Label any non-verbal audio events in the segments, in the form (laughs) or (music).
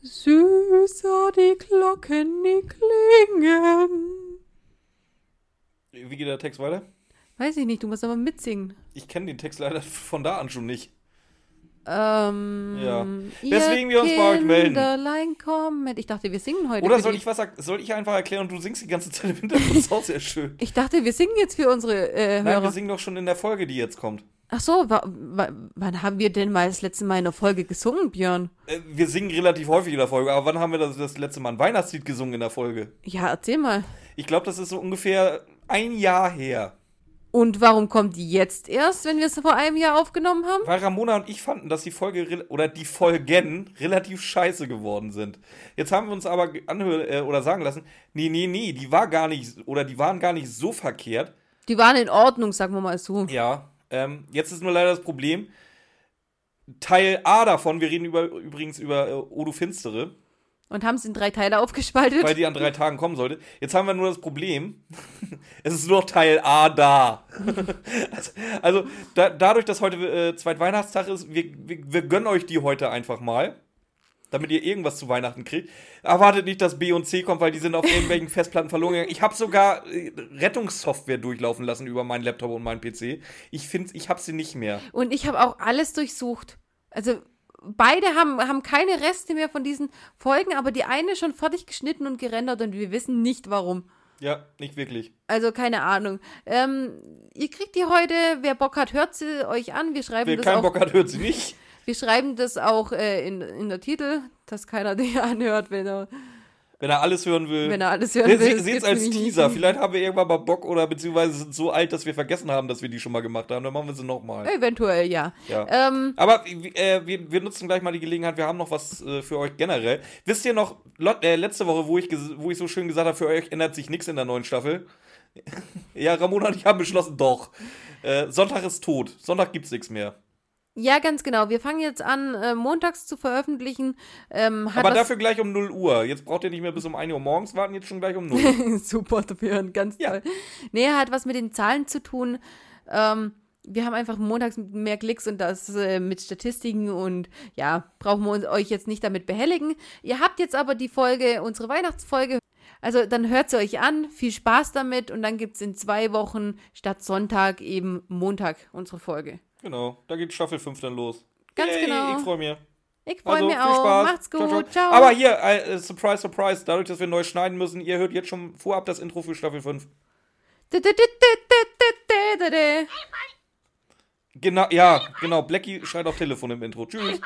Süßer die Glocken, die klingen. Wie geht der Text weiter? Weiß ich nicht, du musst aber mitsingen. Ich kenne den Text leider von da an schon nicht. Ähm, Ja. ihr Weswegen wir uns bei euch melden. Kommet. Ich dachte, wir singen heute. Oder soll ich was soll ich einfach erklären und du singst die ganze Zeit im Hintergrund? Das ist auch sehr schön. Ich dachte, wir singen jetzt für unsere äh, Nein, wir Hörer. singen doch schon in der Folge, die jetzt kommt. Ach so, wa wa wann haben wir denn mal das letzte Mal in einer Folge gesungen, Björn? Äh, Wir singen relativ häufig in der Folge, aber wann haben wir das, das letzte Mal ein Weihnachtslied gesungen in der Folge? Ja, erzähl mal. Ich glaube, das ist so ungefähr ein Jahr her. Und warum kommt die jetzt erst, wenn wir es vor einem Jahr aufgenommen haben? Weil Ramona und ich fanden, dass die Folge oder die Folgen relativ scheiße geworden sind. Jetzt haben wir uns aber anhören äh, oder sagen lassen, nee, nee, nee, die war gar nicht oder die waren gar nicht so verkehrt. Die waren in Ordnung, sagen wir mal so. Ja, ähm, jetzt ist nur leider das Problem. Teil A davon, wir reden über, übrigens über äh, Odo Finstere, Und haben es in drei Teile aufgespaltet. weil die an drei Tagen kommen sollte. Jetzt haben wir nur das Problem, (laughs) es ist nur noch Teil A da. (laughs) also also da, dadurch, dass heute äh, Zweitweihnachtstag ist, wir, wir, wir gönnen euch die heute einfach mal. Damit ihr irgendwas zu Weihnachten kriegt. Erwartet nicht, dass B und C kommt, weil die sind auf (laughs) irgendwelchen Festplatten verloren gegangen. Ich habe sogar äh, Rettungssoftware durchlaufen lassen über meinen Laptop und meinen PC. Ich finde, ich habe sie nicht mehr. Und ich habe auch alles durchsucht. Also beide haben, haben keine Reste mehr von diesen Folgen, aber die eine schon fertig geschnitten und gerendert und wir wissen nicht warum. Ja, nicht wirklich. Also keine Ahnung. Ähm, ihr kriegt die heute, wer Bock hat, hört sie euch an. Wir schreiben Wer das keinen auch, Bock hat, hört sie nicht. Wir schreiben das auch äh, in, in der Titel, dass keiner (laughs) die anhört, wenn er, Wenn er alles hören will. wenn er alles hören will. se- Seht's gibt's als Teaser. nicht. Vielleicht haben wir irgendwann mal Bock oder beziehungsweise sind so alt, dass wir vergessen haben, dass wir die schon mal gemacht haben. Dann machen wir sie nochmal. Eventuell, ja. Ja. Ähm, Aber äh, wir, wir nutzen gleich mal die Gelegenheit. Wir haben noch was äh, für euch generell. Wisst ihr noch, Lot, äh, letzte Woche, wo ich, wo ich so schön gesagt habe, für euch ändert sich nichts in der neuen Staffel? (laughs) ja, Ramona und ich haben beschlossen, doch. Äh, Sonntag ist tot. Sonntag gibt's nichts mehr. Ja, ganz genau. Wir fangen jetzt an, äh, montags zu veröffentlichen. Ähm, Aber dafür gleich um 0 Uhr. Jetzt braucht ihr nicht mehr bis um 1 Uhr morgens warten, jetzt schon gleich um 0. (laughs) Super, dafür ganz Ja. toll. Nee, hat was mit den Zahlen zu tun. Ähm, wir haben einfach montags mehr Klicks und das äh, mit Statistiken und ja, brauchen wir uns, euch jetzt nicht damit behelligen. Ihr habt jetzt aber die Folge, unsere Weihnachtsfolge. Also dann hört sie euch an, viel Spaß damit und dann gibt es in zwei Wochen statt Sonntag eben Montag unsere Folge. Genau, da geht Staffel 5 dann los. Ganz Yay, genau. Ich freue mich. Ich freue Also, mich viel auch. Spaß. Macht's gut. Ciao, Ciao. ciao. Aber hier, äh, surprise, surprise, dadurch, dass wir neu schneiden müssen, ihr hört jetzt schon vorab das Intro für Staffel 5. Genau, ja, genau. Blackie schreit auf Telefon im Intro. Tschüss.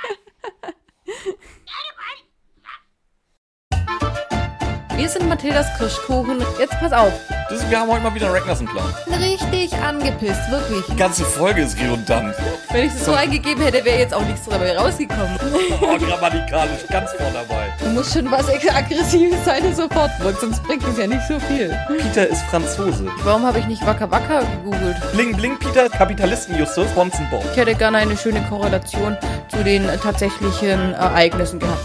Wir sind Mathildas Kirschkuchen. Jetzt pass auf. Das, wir haben heute mal wieder einen Ragnarsson-Plan. Richtig angepisst, wirklich. Die ganze Folge ist redundant. Wenn ich es so eingegeben hätte, wäre jetzt auch nichts dabei rausgekommen. Oh, grammatikalisch, ganz vorne dabei. Du musst schon was Aggressives sein und sofort wirkt, sonst bringt es ja nicht so viel. Peter ist Franzose. Warum habe ich nicht Wacker Wacker gegoogelt? Bling Bling Peter, Kapitalisten Justus, Bonzen Bob. Ich hätte gerne eine schöne Korrelation zu den tatsächlichen Ereignissen gehabt.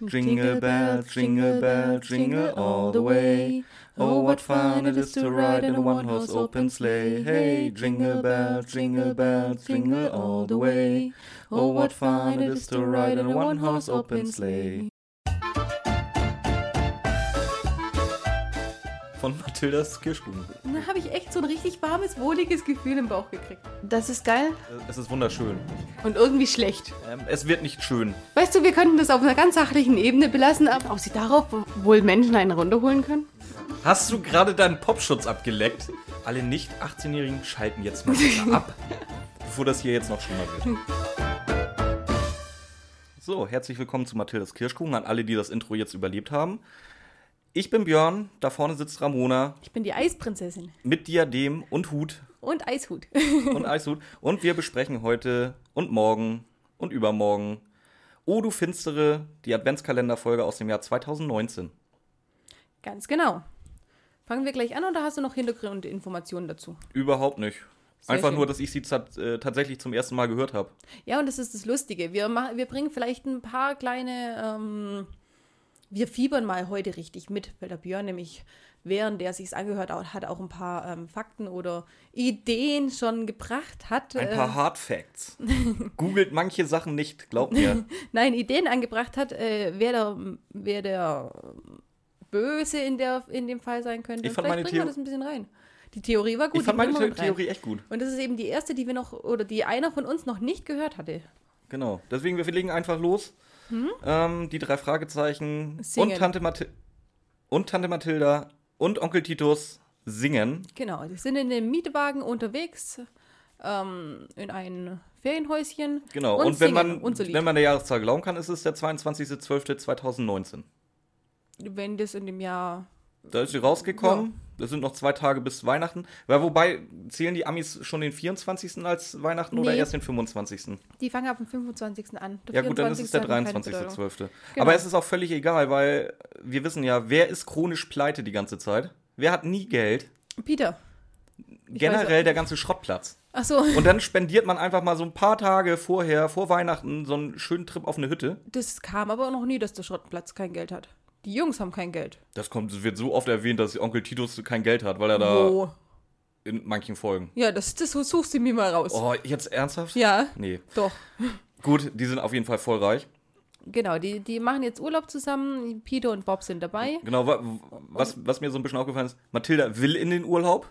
Jingle bells, jingle bells, jingle all the way. Oh, what fun it is to ride in a one-horse open sleigh. Hey, jingle bells, jingle bells, jingle all the way. Oh, what fun it is to ride in a one-horse open sleigh. Von Mathildas Kirschkuchen. Da habe ich echt so ein richtig warmes, wohliges Gefühl im Bauch gekriegt. Das ist geil Es ist wunderschön. und irgendwie schlecht. Ähm, es wird nicht schön. Weißt du, wir könnten das auf einer ganz sachlichen Ebene belassen, aber ob sie darauf wohl Menschen einen runterholen können? Hast du gerade deinen Popschutz abgeleckt? Alle nicht 18-Jährigen schalten jetzt mal (laughs) ab, bevor das hier jetzt noch schlimmer wird. So, herzlich willkommen zu Mathildas Kirschkuchen an alle, die das Intro jetzt überlebt haben. Ich bin Björn, da vorne sitzt Ramona Ich bin die Eisprinzessin. mit Diadem und Hut Und Eishut. (laughs) und Eishut und wir besprechen heute und morgen und übermorgen Oh du Finstere, die Adventskalenderfolge aus dem Jahr 2019. Ganz genau. Fangen wir gleich an oder hast du noch Hintergrundinformationen dazu? Überhaupt nicht. Sehr Einfach schön. nur, dass ich sie äh, tatsächlich zum ersten Mal gehört habe. Ja, und das ist das Lustige. Wir, mach, wir bringen vielleicht ein paar kleine ähm, wir fiebern mal heute richtig mit, weil der Björn nämlich, während der sich angehört hat, auch ein paar ähm, Fakten oder Ideen schon gebracht hat. Ein paar äh, Hard Facts. (laughs) Googelt manche Sachen nicht, glaubt mir. (laughs) Nein, Ideen angebracht hat, äh, wer, der, wer der Böse in, der, in dem Fall sein könnte. Ich fand Vielleicht meine bringen wir das ein bisschen rein. Die Theorie war gut. ich fand die meine The. Theorie echt gut. Und das ist eben die erste, die wir noch, oder die einer von uns noch nicht gehört hatte. Genau. Deswegen, wir legen einfach los. Ähm, die drei Fragezeichen Singen. und Tante, Mathi und Tante Mathilda und Onkel Titus singen. Genau, die sind in dem Mietwagen unterwegs, ähm, in ein Ferienhäuschen. Genau. Und, Und, wenn, man, unser Lied. wenn man der Jahreszahl glauben kann, ist es der 22.12.2019. wenn das in dem Jahr. Da ist sie rausgekommen. Das sind noch zwei Tage bis Weihnachten. Weil wobei, zählen die Amis schon den 24. als Weihnachten oder Nee. erst den 25.? Die fangen ab dem 25. an. Der Ja gut, dann ist es der 24. hat keine Bedeutung. 23.12. Genau. Aber es ist auch völlig egal, weil wir wissen ja, wer ist chronisch pleite die ganze Zeit? Wer hat nie Geld? Peter. Generell der ganze Schrottplatz. Ach so, Und dann spendiert man einfach mal so ein paar Tage vorher, vor Weihnachten, so einen schönen Trip auf eine Hütte. das kam aber noch nie, dass der Schrottplatz kein Geld hat. Die Jungs haben kein Geld. Das kommt, wird so oft erwähnt, dass Onkel Titus kein Geld hat, weil er da Wo? in manchen Folgen. Ja, das, das suchst du mir mal raus. Oh, jetzt ernsthaft? Ja, Nee. doch. Gut, die sind auf jeden Fall voll reich. Genau, die, die machen jetzt Urlaub zusammen. Peter und Bob sind dabei. Genau, wa- was, was mir so ein bisschen aufgefallen ist, Mathilda will in den Urlaub,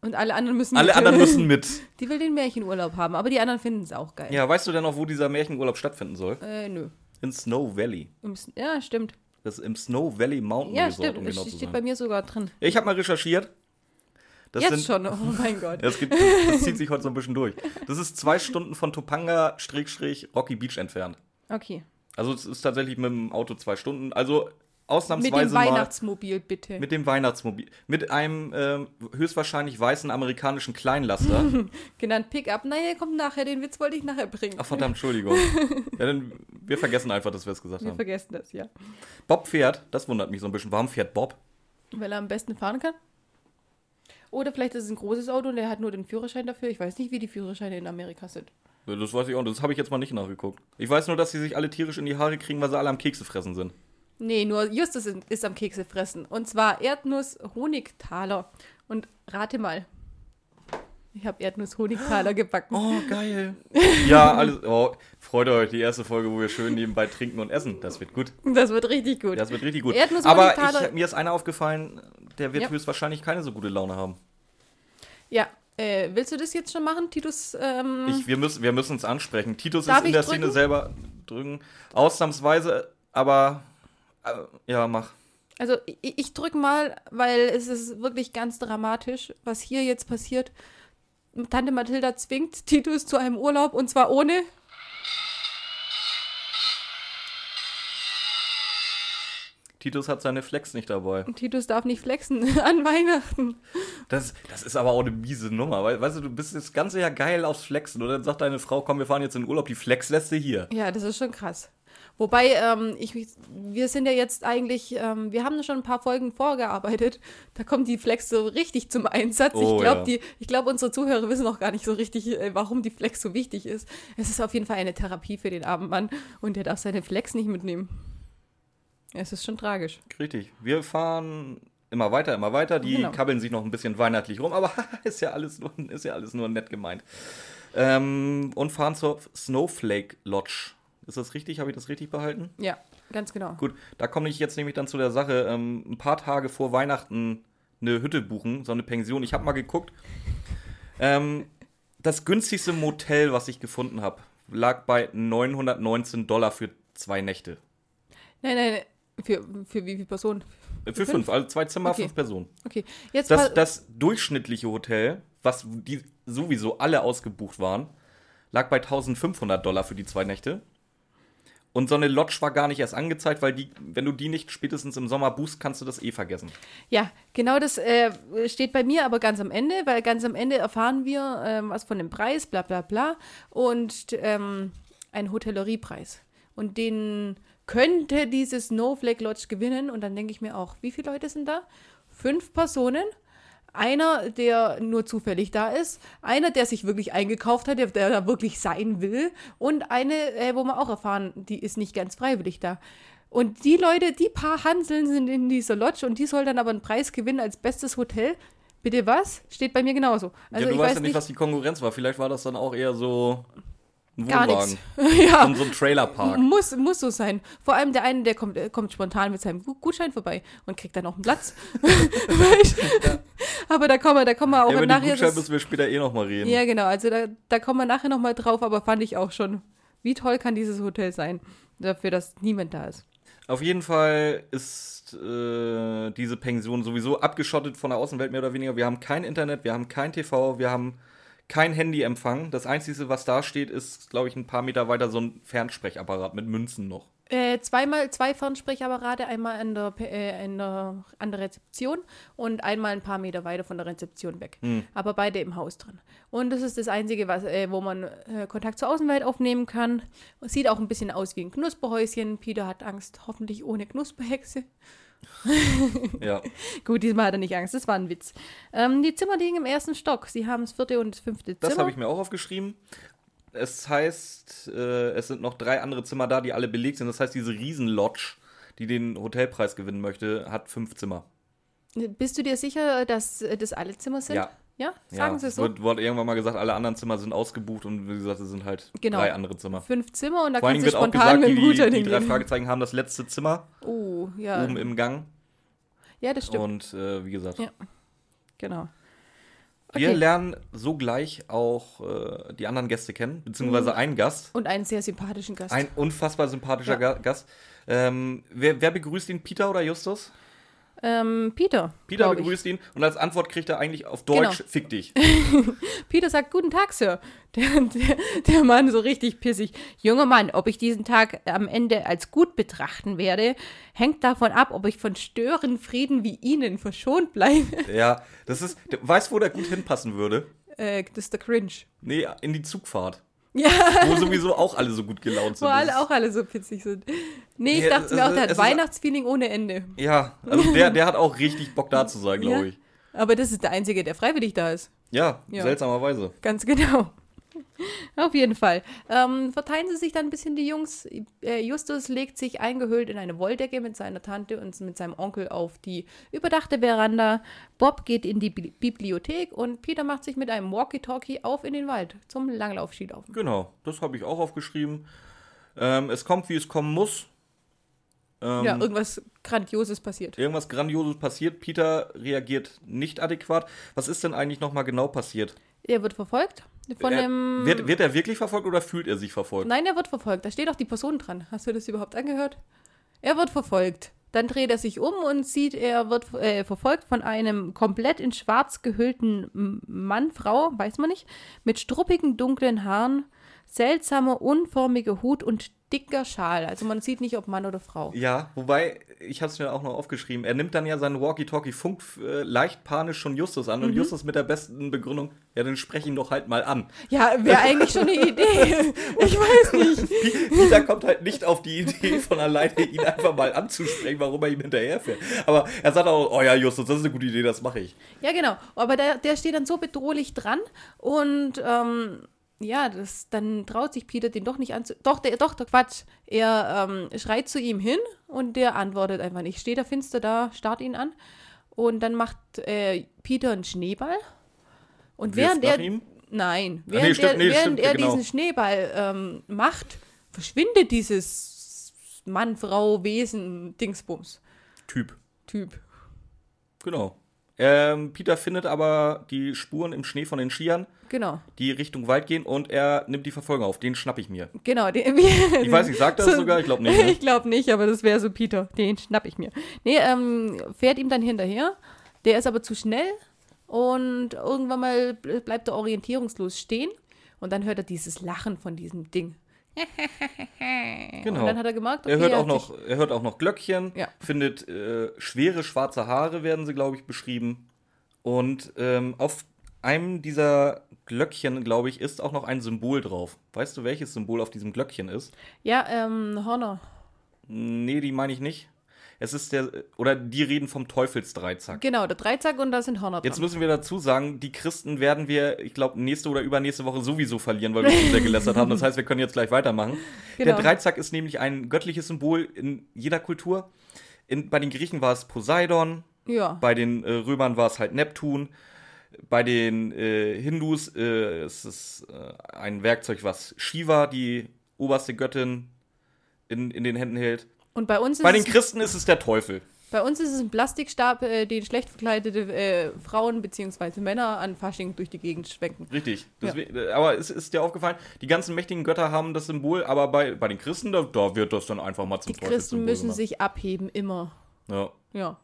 Und alle anderen müssen alle mit. anderen (laughs) müssen mit. Die will den Märchenurlaub haben, aber die anderen finden es auch geil. Ja, weißt du denn noch, wo dieser Märchenurlaub stattfinden soll? Äh, nö. In Snow Valley. Im Ja, stimmt. Das ist im Snow Valley Mountain Ja, Resort, stimmt. um Das genau zu steht sein. bei mir sogar drin. Ich habe mal recherchiert. Das Jetzt sind, schon, oh mein Gott. (laughs) Das, geht, das zieht sich heute so ein bisschen durch. Das ist zwei Stunden von Topanga-Rocky Beach entfernt. Okay. Also es ist tatsächlich mit dem Auto zwei Stunden. Also Mit dem ausnahmsweise mal Weihnachtsmobil, bitte. mit dem Weihnachtsmobil. Mit einem ähm, höchstwahrscheinlich weißen amerikanischen Kleinlaster. (laughs) Genannt Pickup. Naja, kommt nachher, den Witz wollte ich nachher bringen. Ach verdammt, Entschuldigung. (laughs) Ja, dann, wir vergessen einfach, dass wir es gesagt Wir haben. vergessen das, ja. Bob fährt, das wundert mich so ein bisschen. Warum fährt Bob? Weil er am besten fahren kann. Oder vielleicht ist es ein großes Auto und er hat nur den Führerschein dafür. Ich weiß nicht, wie die Führerscheine in Amerika sind. Das weiß ich auch. Das habe ich jetzt mal nicht nachgeguckt. Ich weiß nur, dass sie sich alle tierisch in die Haare kriegen, weil sie alle am Kekse fressen sind. Nee, nur Justus ist, ist am Kekse fressen. Und zwar Erdnuss-Honigtaler. Und rate mal. Ich habe Erdnuss-Honigtaler gebacken. Oh, geil. (laughs) ja, alles. Oh, freut euch, die erste Folge, wo wir schön nebenbei trinken und essen. Das wird gut. Das wird richtig gut. Das wird richtig gut. Aber ich, mir ist einer aufgefallen, der wird Ja. höchstwahrscheinlich keine so gute Laune haben. Ja, äh, willst du das jetzt schon machen, Titus? Ähm, Ich, wir müssen wir müssen es ansprechen. Titus Darf ist in der drücken? Szene selber drücken. Ausnahmsweise, aber äh, ja, mach. also ich, ich drück mal, weil es ist wirklich ganz dramatisch, was hier jetzt passiert. Tante Mathilda zwingt Titus zu einem Urlaub und zwar ohne. Titus hat seine Flex nicht dabei. Titus darf nicht flexen (laughs) an Weihnachten. Das, das ist aber auch eine miese Nummer. weil- Weißt du, du bist das ganze Jahr geil aufs Flexen. Und dann sagt deine Frau, komm, wir fahren jetzt in den Urlaub, die Flex lässt du hier. Ja, das ist schon krass. Wobei, ähm, ich, wir sind ja jetzt eigentlich, ähm, wir haben schon ein paar Folgen vorgearbeitet. (laughs) Da kommt die Flex so richtig zum Einsatz. Oh, ich glaube, ja. die, glaube, unsere Zuhörer wissen auch gar nicht so richtig, äh, warum die Flex so wichtig ist. Es ist auf jeden Fall eine Therapie für den armen Mann und der darf seine Flex nicht mitnehmen. Es ist schon tragisch. Richtig. Wir fahren immer weiter, immer weiter. Die Genau. kabbeln sich noch ein bisschen weihnachtlich rum, aber (laughs) ist ja alles nur, ist ja alles nur nett gemeint. Ähm, und fahren zur Snowflake Lodge. Ist das richtig? Habe ich das richtig behalten? Ja, ganz genau. Gut, da komme ich jetzt nämlich dann zu der Sache. Ähm, ein paar Tage vor Weihnachten eine Hütte buchen, so eine Pension. Ich habe mal geguckt. Ähm, das günstigste Motel, was ich gefunden habe, lag bei 919 Dollar für zwei Nächte. Nein, nein, nein. Für, für wie viele Personen? Äh, Für fünf, also zwei Zimmer, Okay. fünf Personen. Okay, jetzt Das, das durchschnittliche Hotel, was die sowieso alle ausgebucht waren, lag bei 1500 Dollar für die zwei Nächte. Und so eine Lodge war gar nicht erst angezeigt, weil die, wenn du die nicht spätestens im Sommer buchst, kannst du das eh vergessen. Ja, genau das äh, steht bei mir aber ganz am Ende, weil ganz am Ende erfahren wir ähm, was von dem Preis, bla bla bla, und ähm, einen Hotelleriepreis. Und den könnte diese Snowflake Lodge gewinnen. Und dann denke ich mir auch, wie viele Leute sind da? Fünf Personen. Einer, der nur zufällig da ist, einer, der sich wirklich eingekauft hat, der, der da wirklich sein will, und eine, äh, wo wir auch erfahren, die ist nicht ganz freiwillig da. Und die Leute, die paar Hanseln sind in dieser Lodge und die soll dann aber einen Preis gewinnen als bestes Hotel. Bitte was? Steht bei mir genauso. Also ja, du ich weißt weiß ja nicht, was die Konkurrenz war. Vielleicht war das dann auch eher so ein gar Wohnwagen. nichts. (laughs) ja. So, so ein Trailerpark. Muss, muss so sein. Vor allem der eine, der kommt, äh, kommt spontan mit seinem Gu- Gutschein vorbei und kriegt dann auch einen Platz. (laughs) Weißt? Aber da kommen wir, da kommen wir auch Ja, über nachher. Das, müssen wir später eh nochmal reden. ja, genau. Also da, da kommen wir nachher nochmal drauf, aber fand ich auch schon, wie toll kann dieses Hotel sein, dafür, dass niemand da ist. Auf jeden Fall ist äh, diese Pension sowieso abgeschottet von der Außenwelt mehr oder weniger. Wir haben kein Internet, wir haben kein TV, wir haben kein Handyempfang. Das Einzige, was da steht, ist, glaube ich, ein paar Meter weiter so ein Fernsprechapparat mit Münzen noch. Äh, zweimal zwei Fernsprechapparate, einmal an der, äh, in der, an der Rezeption und einmal ein paar Meter weiter von der Rezeption weg. Aber beide im Haus drin. Und das ist das Einzige, was, äh, wo man äh, Kontakt zur Außenwelt aufnehmen kann. Sieht auch ein bisschen aus wie ein Knusperhäuschen. Peter hat Angst, hoffentlich ohne Knusperhexe. (laughs) Ja. Gut, diesmal hat er nicht Angst, das war ein Witz. Ähm, die Zimmer liegen im ersten Stock. Sie haben das vierte und das fünfte Das Zimmer. habe ich mir auch aufgeschrieben. Es heißt, äh, es sind noch drei andere Zimmer da, die alle belegt sind. Das heißt, diese Riesenlodge, die den Hotelpreis gewinnen möchte, hat fünf Zimmer. Bist du dir sicher, dass das alle Zimmer sind? Ja. Ja? Sagen ja, Sie es so? wird, wurde irgendwann mal gesagt, alle anderen Zimmer sind ausgebucht und wie gesagt, es sind halt Genau. drei andere Zimmer. Fünf Zimmer und da wird auch spontan gesagt, mit die, dem Gutschein die drei hingehen. Fragezeichen haben das letzte Zimmer Oh, ja. oben im Gang. Ja, das stimmt. Und äh, wie gesagt, Ja. Genau. Wir Okay. lernen sogleich auch äh, die anderen Gäste kennen, beziehungsweise einen Gast. Und einen sehr sympathischen Gast. Ein unfassbar sympathischer Ja. Ga Gast. Ähm, wer, wer begrüßt ihn, Peter oder Justus? Ähm, Peter. Peter glaub ich. begrüßt ihn und als Antwort kriegt er eigentlich auf Deutsch, Genau. fick dich. (laughs) Peter sagt, guten Tag, Sir. (laughs) Der, der, der Mann so richtig pissig. Junger Mann, ob ich diesen Tag am Ende als gut betrachten werde, hängt davon ab, ob ich von Störenfrieden wie Ihnen verschont bleibe. (laughs) ja, das ist, weißt wo der gut hinpassen würde? Äh, das ist der Cringe. Nee, in die Zugfahrt. Ja, Wo sowieso auch alle so gut gelaunt sind. wo alle auch alle so pitzig sind. Nee, ich Ja, dachte mir auch, der hat Weihnachtsfeeling ohne Ende. Ja, also der, (laughs) der hat auch richtig Bock da zu sein, glaube Ja. ich. Aber das ist der Einzige, der freiwillig da ist. Ja, Ja. seltsamerweise. Ganz genau. (laughs) Auf jeden Fall. Ähm, verteilen sie sich dann ein bisschen, die Jungs. Äh, Justus legt sich eingehüllt in eine Wolldecke mit seiner Tante und mit seinem Onkel auf die überdachte Veranda. Bob geht in die Bi Bibliothek und Peter macht sich mit einem Walkie-Talkie auf in den Wald zum Langlaufskilaufen. Genau, das habe ich auch aufgeschrieben. Ähm, es kommt, wie es kommen muss. Ähm, Ja, irgendwas Grandioses passiert. irgendwas Grandioses passiert. Peter reagiert nicht adäquat. Was ist denn eigentlich nochmal genau passiert? Er wird verfolgt von er, dem. wird, wird er wirklich verfolgt oder fühlt er sich verfolgt? Nein, er wird verfolgt. Da steht auch die Person dran. Hast du das überhaupt angehört? Er wird verfolgt. Dann dreht er sich um und sieht, er wird äh, verfolgt von einem komplett in schwarz gehüllten Mann, Frau, weiß man nicht, mit struppigen dunklen Haaren, seltsamer unförmiger Hut und dicker Schal. Also man sieht nicht, ob Mann oder Frau. Ja, wobei, ich habe es mir auch noch aufgeschrieben, er nimmt dann ja seinen Walkie-Talkie Funk äh, leicht panisch schon Justus an Mhm. und Justus mit der besten Begründung, ja, dann sprech ihn doch halt mal an. Ja, wäre (laughs) eigentlich schon eine Idee. (laughs) Ich weiß nicht. Peter kommt halt nicht auf die Idee von alleine, ihn einfach mal anzusprechen, warum er ihm hinterherfährt. Aber er sagt auch, oh ja, Justus, das ist eine gute Idee, das mache ich. Ja, genau. Aber der, der steht dann so bedrohlich dran und ähm, ja, das, dann traut sich Peter den doch nicht anzu... Doch, der, doch, der Quatsch. Er ähm, schreit zu ihm hin und der antwortet einfach nicht. Steht er finster da, starrt ihn an und dann macht äh, Peter einen Schneeball. Und während er... ihm? Nein, nee, während stimmt, er, nee, während stimmt, er genau. diesen Schneeball ähm, macht, verschwindet dieses Mann, Frau, Wesen, Dingsbums. Typ. Typ. Genau. Ähm, Peter findet aber die Spuren im Schnee von den Skiern, Genau. die Richtung Wald gehen und er nimmt die Verfolgung auf. Den schnapp ich mir. Genau. Den, (laughs) Ich weiß nicht, sagt er das So- sogar? Ich glaube nicht. Ne? (laughs) Ich glaube nicht, aber das wäre so Peter. Den schnapp ich mir. Nee, ähm, fährt ihm dann hinterher. Der ist aber zu schnell und irgendwann mal ble- bleibt er orientierungslos stehen und dann hört er dieses Lachen von diesem Ding. (laughs) Genau. Und dann hat er gemerkt, okay, Er hört, auch hat noch, er hört auch noch Glöckchen, Ja. findet äh, schwere schwarze Haare, werden sie, glaube ich, beschrieben. Und ähm, auf einem dieser Glöckchen, glaube ich, ist auch noch ein Symbol drauf. Weißt du, welches Symbol auf diesem Glöckchen ist? Ja, ähm, Horner. Nee, die meine ich nicht. Es ist der, oder die reden vom Teufelsdreizack. Genau, der Dreizack und da sind Hörner dran. Jetzt müssen wir dazu sagen, die Christen werden wir, ich glaube, nächste oder übernächste Woche sowieso verlieren, weil wir zu sehr gelästert haben. Das heißt, wir können jetzt gleich weitermachen. Genau. Der Dreizack ist nämlich ein göttliches Symbol in jeder Kultur. In, bei den Griechen war es Poseidon, ja. bei den äh, Römern war es halt Neptun. Bei den äh, Hindus äh, ist es äh, ein Werkzeug, was Shiva, die oberste Göttin, in, in den Händen hält. Und bei uns ist Bei den Christen ist es der Teufel. bei uns ist es ein Plastikstab, äh, den schlecht verkleidete äh, Frauen bzw. Männer an Fasching durch die Gegend schwenken. Richtig. Deswegen, äh, Aber es ist dir aufgefallen, die ganzen mächtigen Götter haben das Symbol, aber bei, bei den Christen, da, da wird das dann einfach mal zum Die Christen müssen gemacht. sich abheben, immer. Ja. Ja.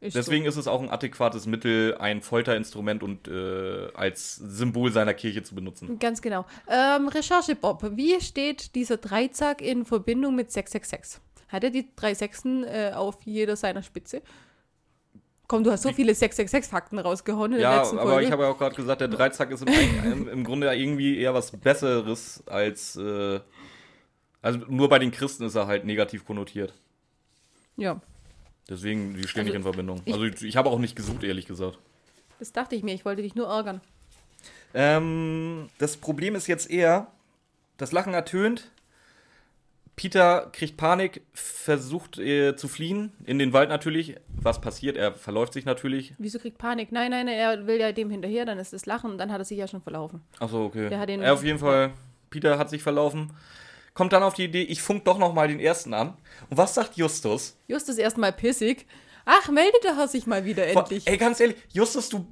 Ist Deswegen ist es auch ein adäquates Mittel, ein Folterinstrument und äh, als Symbol seiner Kirche zu benutzen. so. Ganz genau. Ähm, Recherche Bob, wie steht dieser Dreizack in Verbindung mit 666? Hat er die drei Sechsen äh, auf jeder seiner Spitze? Komm, du hast so viele 666-Fakten rausgehauen in der Ja, letzten aber Folge. ich habe ja auch gerade gesagt, der Dreizack ist im, (laughs) im, im Grunde irgendwie eher was Besseres als. Äh, also nur bei den Christen ist er halt negativ konnotiert. ja, Deswegen, die stehen Also, nicht in Verbindung. ich- also ich, ich habe auch nicht gesucht, ehrlich gesagt. das dachte ich mir. Ich wollte dich nur ärgern. Ähm, das Problem ist jetzt eher, das Lachen ertönt. Peter kriegt Panik, versucht äh, zu fliehen, in den Wald natürlich. Was passiert? Er verläuft sich natürlich. Wieso kriegt Panik? Nein, nein, er will ja dem hinterher, dann ist das Lachen und dann hat er sich ja schon verlaufen. Achso, okay. Der hat den- er auf jeden Fall, Peter hat sich verlaufen. Kommt dann auf die Idee, ich funk doch noch mal den ersten an. Und was sagt Justus? Justus erstmal pissig. Ach, meldet er sich mal wieder endlich. Ey, ganz ehrlich, Justus, du.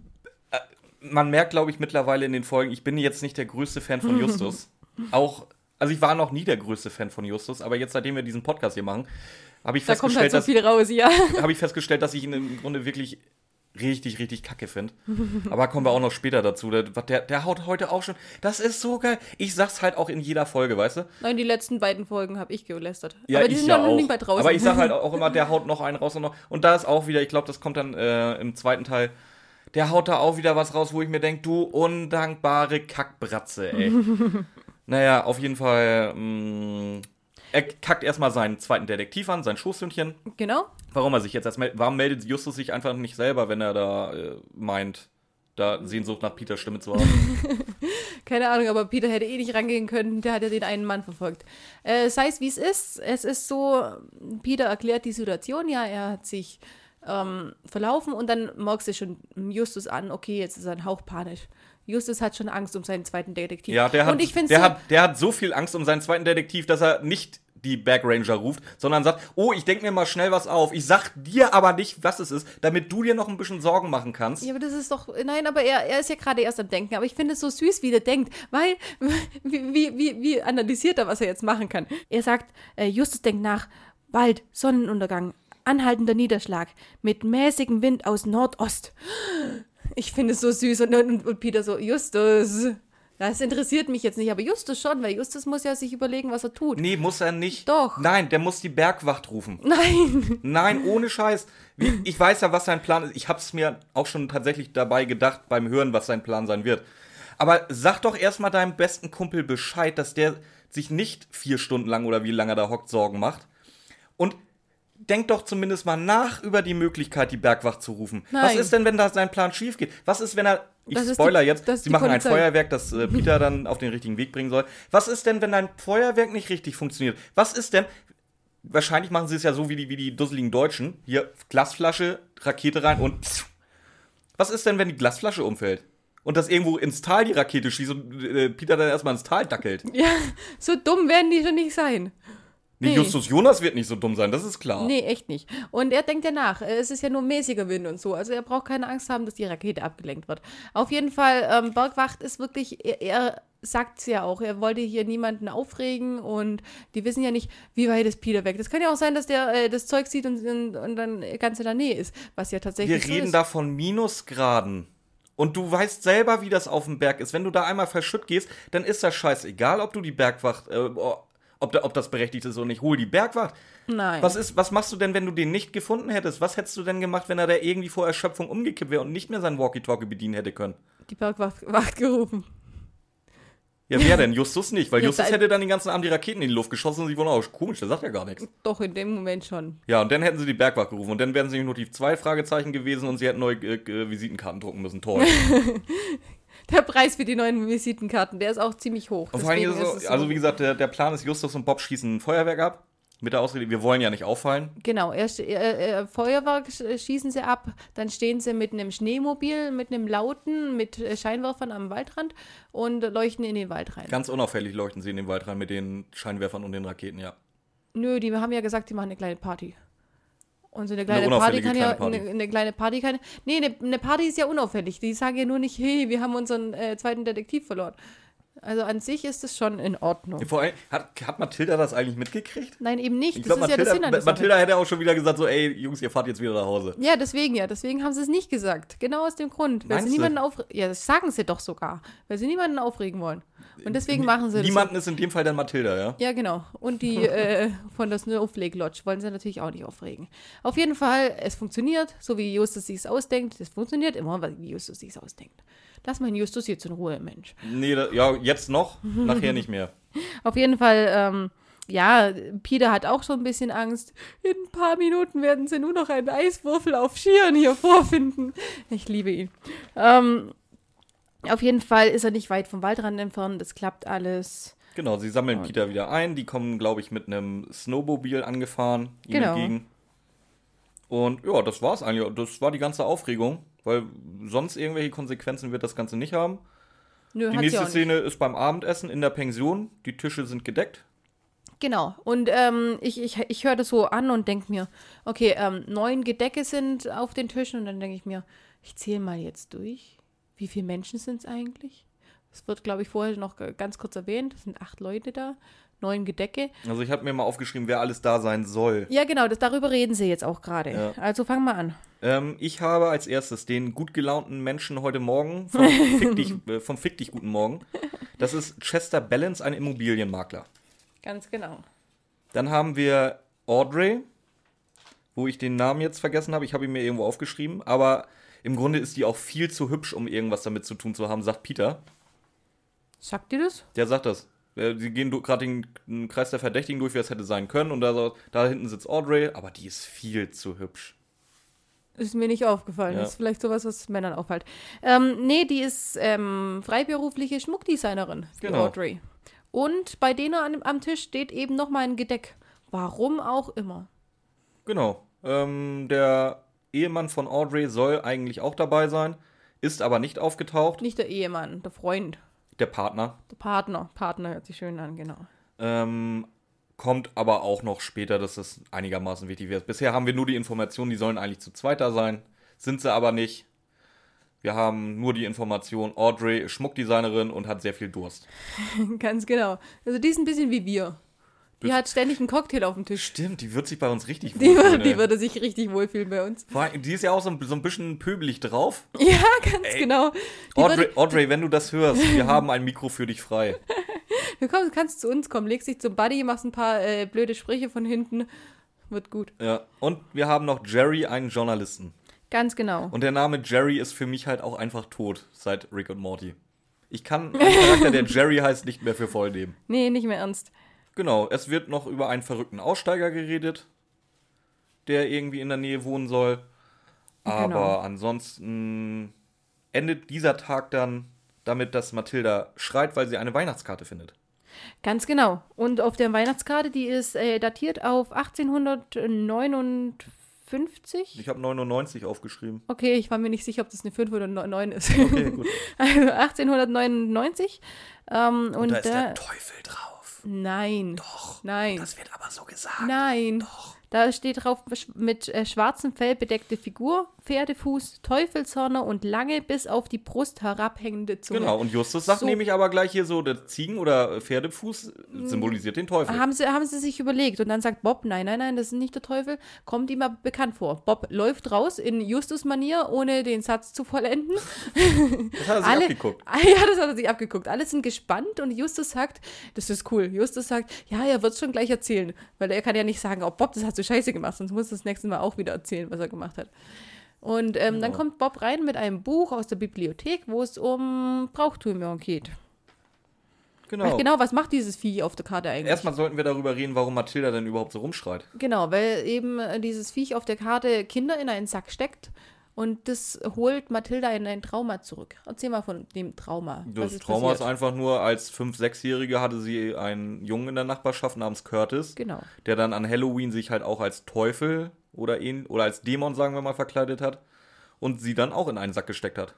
Äh, man merkt, glaube ich, mittlerweile in den Folgen, ich bin jetzt nicht der größte Fan von (laughs) Justus. Auch, also ich war noch nie der größte Fan von Justus, aber jetzt, seitdem wir diesen Podcast hier machen, habe ich da kommt festgestellt, halt so raus, ja. (laughs) habe ich festgestellt, dass ich ihn im Grunde wirklich richtig, richtig kacke finde. (laughs) Aber kommen wir auch noch später dazu. Der, der, der haut heute auch schon. Das ist so geil. Ich sag's halt auch in jeder Folge, weißt du? Nein, die letzten beiden Folgen habe ich gelästert. Ja, Aber die ich sind ja noch auch. nicht mal draußen. Aber ich sag halt (laughs) auch immer, der haut noch einen raus und noch. Und da ist auch wieder, ich glaube, das kommt dann äh, im zweiten Teil. Der haut da auch wieder was raus, wo ich mir denke, du undankbare Kackbratze, ey. Naja, auf jeden Fall. Mh, er kackt erstmal seinen zweiten Detektiv an, sein Schoßhündchen. Genau. Warum er sich jetzt erst meldet. Warum meldet Justus sich einfach nicht selber, wenn er da äh, meint, da Sehnsucht nach Peters Stimme zu haben? (laughs) Keine Ahnung, aber Peter hätte eh nicht rangehen können. Der hat ja den einen Mann verfolgt. Äh, sei es wie es ist. Es ist so, Peter erklärt die Situation. Ja, er hat sich ähm, verlaufen und dann merkst du schon Justus an, okay, jetzt ist er ein Hauch panisch. Justus hat schon Angst um seinen zweiten Detektiv. ja, der hat, und ich finde der, so, hat, der hat so viel Angst um seinen zweiten Detektiv, dass er nicht die Bergranger ruft, sondern sagt, oh, ich denke mir mal schnell was auf. Ich sag dir aber nicht, was es ist, damit du dir noch ein bisschen Sorgen machen kannst. Ja, aber das ist doch. Nein, aber er, er ist ja gerade erst am Denken. Aber ich finde es so süß, wie der denkt, weil (laughs) wie, wie, wie, wie analysiert er, was er jetzt machen kann. Er sagt, äh, Justus denkt nach, Wald, Sonnenuntergang, anhaltender Niederschlag mit mäßigem Wind aus Nordost. Ich finde es so süß. Und, und, und Peter so, Justus, das interessiert mich jetzt nicht. Aber Justus schon, weil Justus muss ja sich überlegen, was er tut. Nee, muss er nicht. Doch. Nein, der muss die Bergwacht rufen. Nein. Nein, ohne Scheiß. Ich weiß ja, was sein Plan ist. Ich hab's mir auch schon tatsächlich dabei gedacht beim Hören, was sein Plan sein wird. Aber sag doch erstmal deinem besten Kumpel Bescheid, dass der sich nicht vier Stunden lang oder wie lange er da hockt Sorgen macht. Und denk doch zumindest mal nach über die Möglichkeit, die Bergwacht zu rufen. Was Nein. ist denn, wenn da sein Plan schief geht? Was ist, wenn er. Ich Das spoiler die- jetzt, sie die machen Polizei. ein Feuerwerk, das äh, Peter dann auf den richtigen Weg bringen soll. Was ist denn, wenn dein Feuerwerk nicht richtig funktioniert? Was ist denn, wahrscheinlich machen sie es ja so wie die, wie die dusseligen Deutschen. Hier, Glasflasche, Rakete rein und. pff. Was ist denn, wenn die Glasflasche umfällt? Und das irgendwo ins Tal die Rakete schießt und äh, Peter dann erstmal ins Tal dackelt. Ja, so dumm werden die schon nicht sein. Nee. Justus Jonas wird nicht so dumm sein, das ist klar. Nee, echt nicht. Und er denkt ja nach. Äh, Es ist ja nur mäßiger Wind und so. Also er braucht keine Angst haben, dass die Rakete abgelenkt wird. Auf jeden Fall, ähm, Bergwacht ist wirklich, er, er sagt es ja auch, er wollte hier niemanden aufregen und die wissen ja nicht, wie weit ist Peter weg. Das kann ja auch sein, dass der äh, das Zeug sieht und, und, und dann ganz in der Nähe ist, was ja Wir tatsächlich so reden ist. da von Minusgraden. Und du weißt selber, wie das auf dem Berg ist. Wenn du da einmal verschütt gehst, dann ist das scheißegal, ob du die Bergwacht, äh, ob, da, ob das berechtigt ist oder nicht. Hol die Bergwacht. Nein. Was, ist, was machst du denn, wenn du den nicht gefunden hättest? Was hättest du denn gemacht, wenn er da irgendwie vor Erschöpfung umgekippt wäre und nicht mehr sein Walkie-Talkie bedienen hätte können? Die Bergwacht Wacht gerufen. Ja, wer denn? Justus nicht, weil Ja, Justus hätte dann den ganzen Abend die Raketen in die Luft geschossen und sie wurden auch komisch, der sagt ja gar nichts. Doch, in dem Moment schon. Ja, und dann hätten sie die Bergwacht gerufen und dann wären sie nur die zwei Fragezeichen gewesen und sie hätten neue äh, Visitenkarten drucken müssen. Toll. (laughs) Der Preis für die neuen Visitenkarten, der ist auch ziemlich hoch. Vor allem ist es so, also wie gesagt, der, der Plan ist, Justus und Bob schießen ein Feuerwerk ab. Mit der Ausrede, wir wollen ja nicht auffallen. Genau, erst äh, Feuerwerk sch- schießen sie ab, dann stehen sie mit einem Schneemobil, mit einem Lauten, mit äh, Scheinwerfern am Waldrand und leuchten in den Wald rein. Ganz unauffällig leuchten sie in den Wald rein mit den Scheinwerfern und den Raketen, ja. Nö, die haben ja gesagt, die machen eine kleine Party. Und so eine kleine Party unauffällige kann ja, Party. Eine, eine kleine Party kann, nee, eine, eine Party ist ja unauffällig. Die sagen ja nur nicht, hey, wir haben unseren äh, zweiten Detektiv verloren. Also an sich ist es schon in Ordnung. Vor allem, hat, hat Mathilda das eigentlich mitgekriegt? Nein, eben nicht. Ich glaube, ist ja Mathilda. Mathilda hätte auch schon wieder gesagt, so, ey, Jungs, ihr fahrt jetzt wieder nach Hause. Ja, deswegen ja. Deswegen haben sie es nicht gesagt. Genau aus dem Grund. Weil Meinst sie niemanden aufregen. Ja, das sagen sie doch sogar. Weil sie niemanden aufregen wollen. Und deswegen machen sie das. Niemanden ist in dem Fall dann Mathilda, ja? Ja, genau. Und die (laughs) äh, von der Snowflake Lodge wollen sie natürlich auch nicht aufregen. Auf jeden Fall, es funktioniert, so wie Justus sich ausdenkt. Es funktioniert immer, wie Justus sich ausdenkt. Lass mal Justus jetzt in Ruhe, Mensch. Nee, da, ja, jetzt noch, nachher nicht mehr. (laughs) Auf jeden Fall, ähm, ja, Peter hat auch schon ein bisschen Angst. In ein paar Minuten werden sie nur noch einen Eiswürfel auf Skiern hier vorfinden. Ich liebe ihn. Ähm, auf jeden Fall ist er nicht weit vom Waldrand entfernt. Das klappt alles. Genau, sie sammeln Und- Peter wieder ein. Die kommen, glaube ich, mit einem Snowmobil angefahren ihm Genau. entgegen. Und ja, das war's eigentlich. Das war die ganze Aufregung, weil sonst irgendwelche Konsequenzen wird das Ganze nicht haben. Nö, Die nächste. Szene ist beim Abendessen in der Pension. Die Tische sind gedeckt. Genau. Und ähm, ich, ich, ich höre das so an und denke mir, okay, ähm, neun Gedecke sind auf den Tischen und dann denke ich mir, ich zähle mal jetzt durch. Wie viele Menschen sind es eigentlich? Es wird, glaube ich, vorher noch ganz kurz erwähnt. Es sind acht Leute da, neun Gedecke. Also ich habe mir mal aufgeschrieben, wer alles da sein soll. Ja, genau, das, darüber reden sie jetzt auch gerade. Ja. Also fang mal an. Ähm, ich habe als erstes den gut gelaunten Menschen heute Morgen vom (laughs) Fick dich, äh, vom Fick dich guten Morgen. Das ist Chester Balance, ein Immobilienmakler. Ganz genau. Dann haben wir Audrey, wo ich den Namen jetzt vergessen habe. Ich habe ihn mir irgendwo aufgeschrieben. Aber im Grunde ist die auch viel zu hübsch, um irgendwas damit zu tun zu haben, sagt Peter. Sagt dir das? Der sagt das. Äh, Sie gehen gerade den, Kreis der Verdächtigen durch, wer es hätte sein können. Und da, da hinten sitzt Audrey, aber die ist viel zu hübsch. Ist mir nicht aufgefallen. Ja. Das ist vielleicht sowas, was Männern auffällt. Ähm, nee, die ist ähm, freiberufliche Schmuckdesignerin, die Genau. Audrey. Und bei denen am, am Tisch steht eben noch mal ein Gedeck. Warum auch immer. Genau. Ähm, der Ehemann von Audrey soll eigentlich auch dabei sein, ist aber nicht aufgetaucht. Nicht der Ehemann, der Freund, Der Partner. der Partner. Partner hört sich schön an, genau. Ähm, kommt aber auch noch später, dass das einigermaßen wichtig wird. Bisher haben wir nur die Informationen, die sollen eigentlich zu zweiter sein. Sind sie aber nicht. Wir haben nur die Information, Audrey ist Schmuckdesignerin und hat sehr viel Durst. (laughs) Ganz genau. Also die ist ein bisschen wie wir. Die hat ständig einen Cocktail auf dem Tisch. Stimmt, die wird sich bei uns richtig Die, wohlfühlen, die ey. würde sich richtig wohlfühlen bei uns. Vor allem, Die ist ja auch so ein, so ein bisschen pöbelig drauf. (laughs) Ja, ganz genau. Die Audrey, würde, Audrey, wenn du das hörst, wir (laughs) haben ein Mikro für dich frei. (laughs) du kommst, kannst zu uns kommen, legst dich zum Buddy, machst ein paar äh, blöde Sprüche von hinten. Wird gut. Ja. Und wir haben noch Jerry, einen Journalisten. Ganz genau. Und der Name Jerry ist für mich halt auch einfach tot seit Rick und Morty. Ich kann einen Charakter, der Jerry heißt, nicht mehr für voll nehmen. Nee, nicht mehr ernst. Genau, es wird noch über einen verrückten Aussteiger geredet, der irgendwie in der Nähe wohnen soll. Aber Genau. ansonsten endet dieser Tag dann damit, dass Mathilda schreit, weil sie eine Weihnachtskarte findet. Ganz genau. Und auf der Weihnachtskarte, die ist äh, datiert auf 1859. Ich habe 99 aufgeschrieben. Okay, ich war mir nicht sicher, ob das eine 5 oder eine 9 ist. Okay, gut. (laughs) Also 1899. Ähm, und Und da ist der Teufel drauf. Nein. Doch. Nein. Das wird aber so gesagt. Nein. Doch. Da steht drauf mit äh, schwarzem Fell bedeckte Figur, Pferdefuß, Teufelshörner und lange bis auf die Brust herabhängende Zunge. Genau, und Justus sagt So. nämlich aber gleich hier so, der Ziegen- oder Pferdefuß symbolisiert den Teufel. Haben sie, haben sie sich überlegt und dann sagt Bob, nein, nein, nein, das ist nicht der Teufel, kommt ihm aber bekannt vor. Bob läuft raus in Justus-Manier, ohne den Satz zu vollenden. (laughs) Das hat er sich Alle, abgeguckt. (laughs) Ja, das hat er sich abgeguckt. Alle sind gespannt und Justus sagt, das ist cool. Justus sagt, ja, er wird schon gleich erzählen, weil er kann ja nicht sagen, oh Bob, das hast scheiße gemacht, sonst muss er das nächste Mal auch wieder erzählen, was er gemacht hat. Und ähm, dann Genau. kommt Bob rein mit einem Buch aus der Bibliothek, wo es um Brauchtümer geht. Genau. Ach, genau, was macht dieses Vieh auf der Karte eigentlich? Erstmal sollten wir darüber reden, warum Mathilda denn überhaupt so rumschreit. Genau, weil eben äh, dieses Viech auf der Karte Kinder in einen Sack steckt und das holt Mathilda in ein Trauma zurück. Erzähl mal von dem Trauma. Das ist Trauma ist passiert? einfach nur, als 5-, 6-Jährige hatte sie einen Jungen in der Nachbarschaft namens Curtis, Genau. der dann an Halloween sich halt auch als Teufel oder, ihn, oder als Dämon, sagen wir mal, verkleidet hat und sie dann auch in einen Sack gesteckt hat.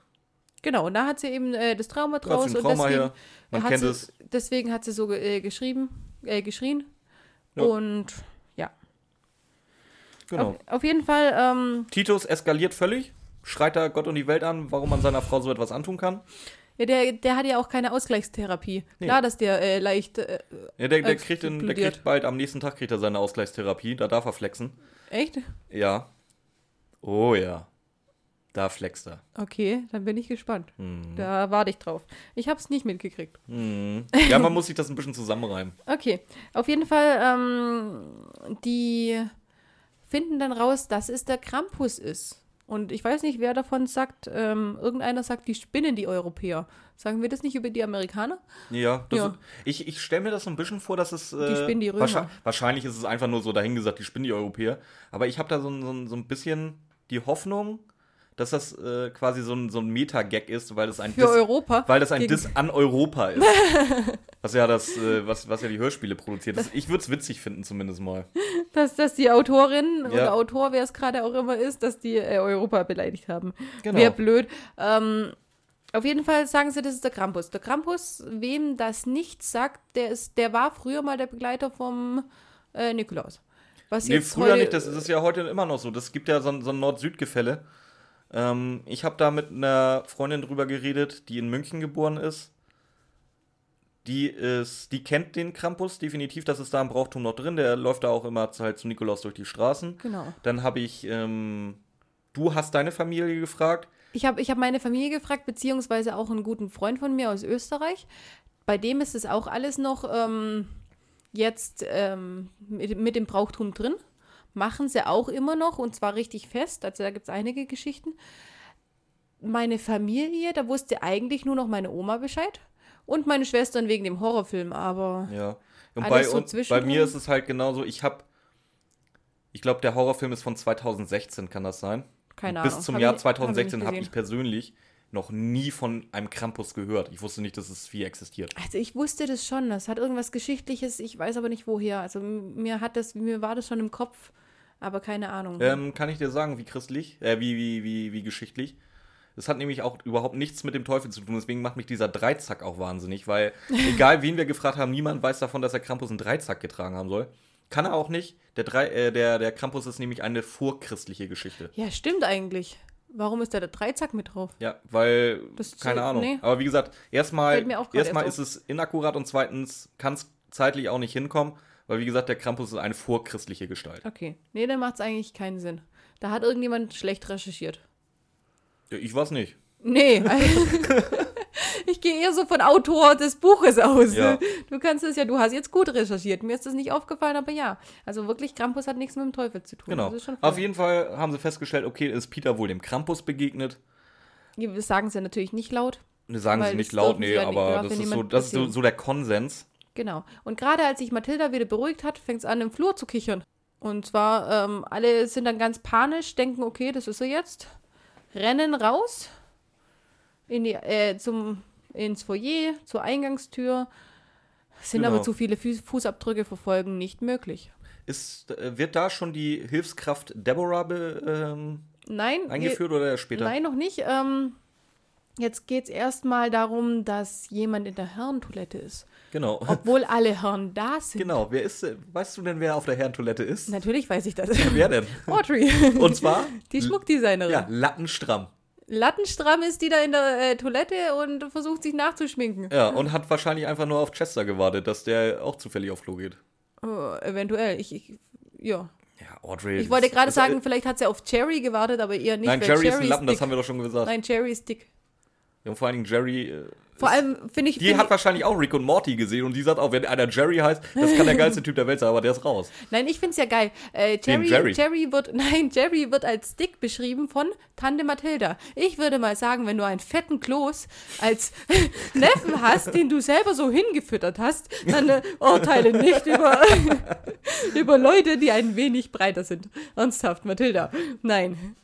Genau, und da hat sie eben äh, das Trauma Da draus sie ein und Trauma deswegen. Man hat kennt sie, es. deswegen hat sie so äh, geschrieben, äh, geschrien. Ja. Und Genau. auf, auf jeden Fall, ähm, Titus eskaliert völlig, schreit da Gott und die Welt an, warum man seiner Frau so etwas antun kann. ja, der, der hat ja auch keine Ausgleichstherapie. Nee. Klar, dass der äh, leicht, äh, Ja, der, der, Als kriegt in, der kriegt bald, am nächsten Tag kriegt er seine Ausgleichstherapie, da darf er flexen. echt? Ja. Oh ja. Da flext er. Okay, dann bin ich gespannt. Hm. Da warte ich drauf. Ich habe es nicht mitgekriegt. Hm. (laughs) Ja, man muss sich das ein bisschen zusammenreimen. Okay, auf jeden Fall, ähm, die finden dann raus, dass es der Krampus ist. Und ich weiß nicht, wer davon sagt, ähm, irgendeiner sagt, die spinnen die Europäer. Sagen wir das nicht über die Amerikaner? Ja, Ja. Ist, ich, ich stelle mir das so ein bisschen vor, dass es. Äh, Die spinnen die Römer. wahrscheinlich, wahrscheinlich ist es einfach nur so dahingesagt, die spinnen die Europäer. Aber ich habe da so, so, so ein bisschen die Hoffnung, dass das äh, quasi so ein, so ein Meta-Gag ist, weil das ein Für Diss, Europa? weil das ein Gegen- Diss an Europa ist. (laughs) was ja das, äh, was, was ja die Hörspiele produziert. Das, ich würde es witzig finden, zumindest mal. Dass, dass die Autorin Ja. oder Autor, wer es gerade auch immer ist, dass die äh, Europa beleidigt haben. Genau. Wäre blöd. Ähm, auf jeden Fall sagen sie, das ist der Krampus. Der Krampus, wem das nicht sagt, der, ist, der war früher mal der Begleiter vom äh, Nikolaus. Was Nee, früher heute- nicht, das ist ja heute immer noch so. Das gibt ja so so ein Nord-Süd-Gefälle. Ähm, ich habe da mit einer Freundin drüber geredet, die in München geboren ist. Die ist, die kennt den Krampus definitiv, das ist da im Brauchtum noch drin. Der läuft da auch immer halt zu Nikolaus durch die Straßen. Genau. Dann habe ich, ähm, du hast deine Familie gefragt. Ich habe ich hab meine Familie gefragt, beziehungsweise auch einen guten Freund von mir aus Österreich. Bei dem ist es auch alles noch ähm, jetzt ähm, mit, mit dem Brauchtum drin. Machen sie auch immer noch und zwar richtig fest. Also da gibt es einige Geschichten. Meine Familie, da wusste eigentlich nur noch meine Oma Bescheid und meine Schwestern wegen dem Horrorfilm, aber Ja. Und bei, so bei mir ist es halt genauso, ich habe, ich glaube, der Horrorfilm ist von 2016, kann das sein? keine Bis Ahnung. zum Hab Jahr ich- 2016 hab habe ich persönlich noch nie von einem Krampus gehört. Ich wusste nicht, dass es Vieh existiert. Also ich wusste das schon, das hat irgendwas Geschichtliches, ich weiß aber nicht woher. Also mir hat das, mir war das schon im Kopf, aber keine Ahnung. Ähm, kann ich dir sagen, wie christlich, äh, wie, wie, wie, wie geschichtlich? Das hat nämlich auch überhaupt nichts mit dem Teufel zu tun. Deswegen macht mich dieser Dreizack auch wahnsinnig, weil (laughs) egal wen wir gefragt haben, niemand weiß davon, dass der Krampus einen Dreizack getragen haben soll. Kann er auch nicht. Der, Drei, äh, der, der Krampus ist nämlich eine vorchristliche Geschichte. Ja, stimmt eigentlich. Warum ist da der Dreizack mit drauf? Ja, weil, Das keine Ahnung. nee. Aber wie gesagt, erstmal, erstmal erst ist es inakkurat und zweitens kann es zeitlich auch nicht hinkommen, weil wie gesagt, der Krampus ist eine vorchristliche Gestalt. Okay. Nee, dann macht es eigentlich keinen Sinn. Da hat irgendjemand schlecht recherchiert. Ja, ich weiß nicht. Nee. (laughs) ich gehe eher so von Autor des Buches aus. Ja. Du kannst es ja, du hast jetzt gut recherchiert. Mir ist das nicht aufgefallen, aber ja. Also wirklich, Krampus hat nichts mit dem Teufel zu tun. Genau. Das Auf jeden Fall haben sie festgestellt, okay, ist Peter wohl dem Krampus begegnet. Wir sagen ja natürlich nicht laut. Ne, sagen sie nicht das laut, sie nee, aber das ist, so, das ist so der Konsens. Genau. Und gerade als sich Mathilda wieder beruhigt hat, fängt es an, im Flur zu kichern. Und zwar, ähm, alle sind dann ganz panisch, denken, okay, das ist er jetzt. Rennen raus in die, äh, zum, ins Foyer, zur Eingangstür. Sind Genau. aber zu viele Fuß Fußabdrücke verfolgen nicht möglich. Ist, äh, wird da schon die Hilfskraft Deborah be, ähm, Nein, wir- eingeführt oder später? nein, noch nicht. Ähm, jetzt geht es erstmal darum, dass jemand in der Herrentoilette ist. Genau. (laughs) Obwohl alle Herren da sind. Genau, wer ist, äh, weißt du denn, wer auf der Herrentoilette ist? Natürlich weiß ich das. Wer denn? (laughs) Audrey. Und zwar? (laughs) Die Schmuckdesignerin. Ja, lattenstramm. Lattenstramm ist die da in der äh, Toilette und versucht sich nachzuschminken. Ja, und hat wahrscheinlich einfach nur auf Chester gewartet, dass der auch zufällig auf Klo geht. Oh, eventuell. Ich, ich, ja. Ja, Audrey. Ich wollte gerade sagen, vielleicht hat sie auf Jerry gewartet, aber eher nicht. Nein, weil Jerry ist ein Lappen, das haben wir doch schon gesagt. Nein, Jerry ist dick. Ja, und vor allen Dingen Jerry, äh, Vor allem finde ich. Die find hat ich, wahrscheinlich auch Rick und Morty gesehen und die sagt auch, wenn einer Jerry heißt, das kann der geilste Typ der Welt sein, aber der ist raus. (laughs) Nein, ich finde es ja geil. Äh, Jerry, Jerry? Jerry? wird, (laughs) nein, Jerry wird als dick beschrieben von Tante Mathilda. Ich würde mal sagen, wenn du einen fetten Kloß als (laughs) Neffen hast, den du selber so hingefüttert hast, dann äh, urteile nicht über, über Leute, die ein wenig breiter sind. Ernsthaft, Mathilda. Nein.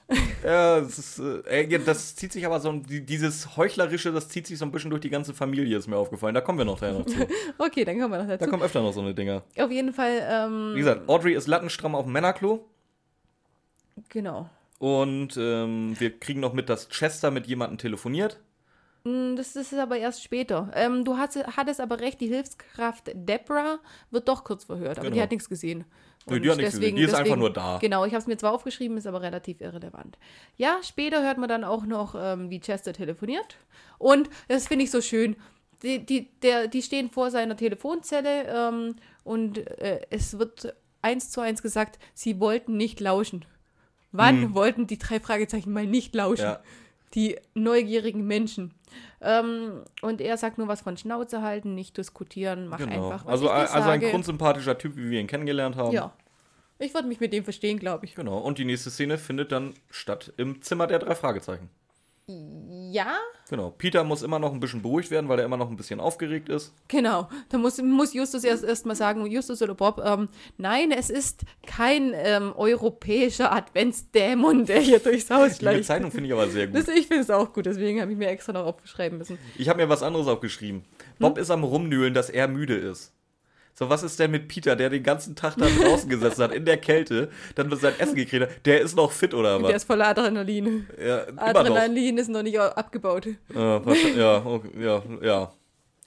Ja, das, ist, äh, das zieht sich aber so, dieses Heuchlerische, das zieht sich so ein bisschen durch die ganze Familie, ist mir aufgefallen. Da kommen wir noch, noch zu. (laughs) Okay, dann kommen wir noch Da dazu. kommen öfter noch so eine Dinger. Auf jeden Fall, ähm, Wie gesagt, Audrey ist lattenstramm auf dem Männerklo. genau. Und ähm, wir kriegen noch mit, dass Chester mit jemandem telefoniert. Mm, Das ist aber erst später. Ähm, du hast, hattest aber recht, die Hilfskraft Deborah wird doch kurz verhört, aber die Genau. hat nichts gesehen. Und die hat nichts gesehen. Die ist einfach nur da. Genau, ich habe es mir zwar aufgeschrieben, ist aber relativ irrelevant. Ja, später hört man dann auch noch, ähm, wie Chester telefoniert. Und das finde ich so schön. Die, die, der, die stehen vor seiner Telefonzelle ähm, und äh, es wird eins zu eins gesagt, sie wollten nicht lauschen. Wann wollten die drei Fragezeichen mal nicht lauschen? Hm. Ja. Die neugierigen Menschen. Ähm, und er sagt nur was von Schnauze halten, nicht diskutieren, mach Genau. einfach. Was Also, also ein sage. grundsympathischer Typ, wie wir ihn kennengelernt haben. Ja. Ich würde mich mit dem verstehen, glaube ich. Genau. Und die nächste Szene findet dann statt im Zimmer der drei Fragezeichen. Ja, Genau. Peter muss immer noch ein bisschen beruhigt werden, weil er immer noch ein bisschen aufgeregt ist. genau. Da muss, muss Justus erst, erst mal sagen, Justus oder Bob, ähm, nein, es ist kein ähm, europäischer Adventsdämon, der hier durchs Haus Die schleicht. Bezeichnung finde ich aber sehr gut. Das, ich finde es auch gut, deswegen habe ich mir extra noch aufschreiben müssen. Ich habe mir was anderes aufgeschrieben. Bob ist am Rumnühlen, dass er müde ist. So, was ist denn mit Peter, der den ganzen Tag da draußen gesessen hat, in der Kälte, dann sein Essen gekriegt hat? Der ist noch fit oder Der was? ist voller Adrenalin. Ja, immer noch. Adrenalin ist noch nicht abgebaut. Ja, ja, okay, ja, ja.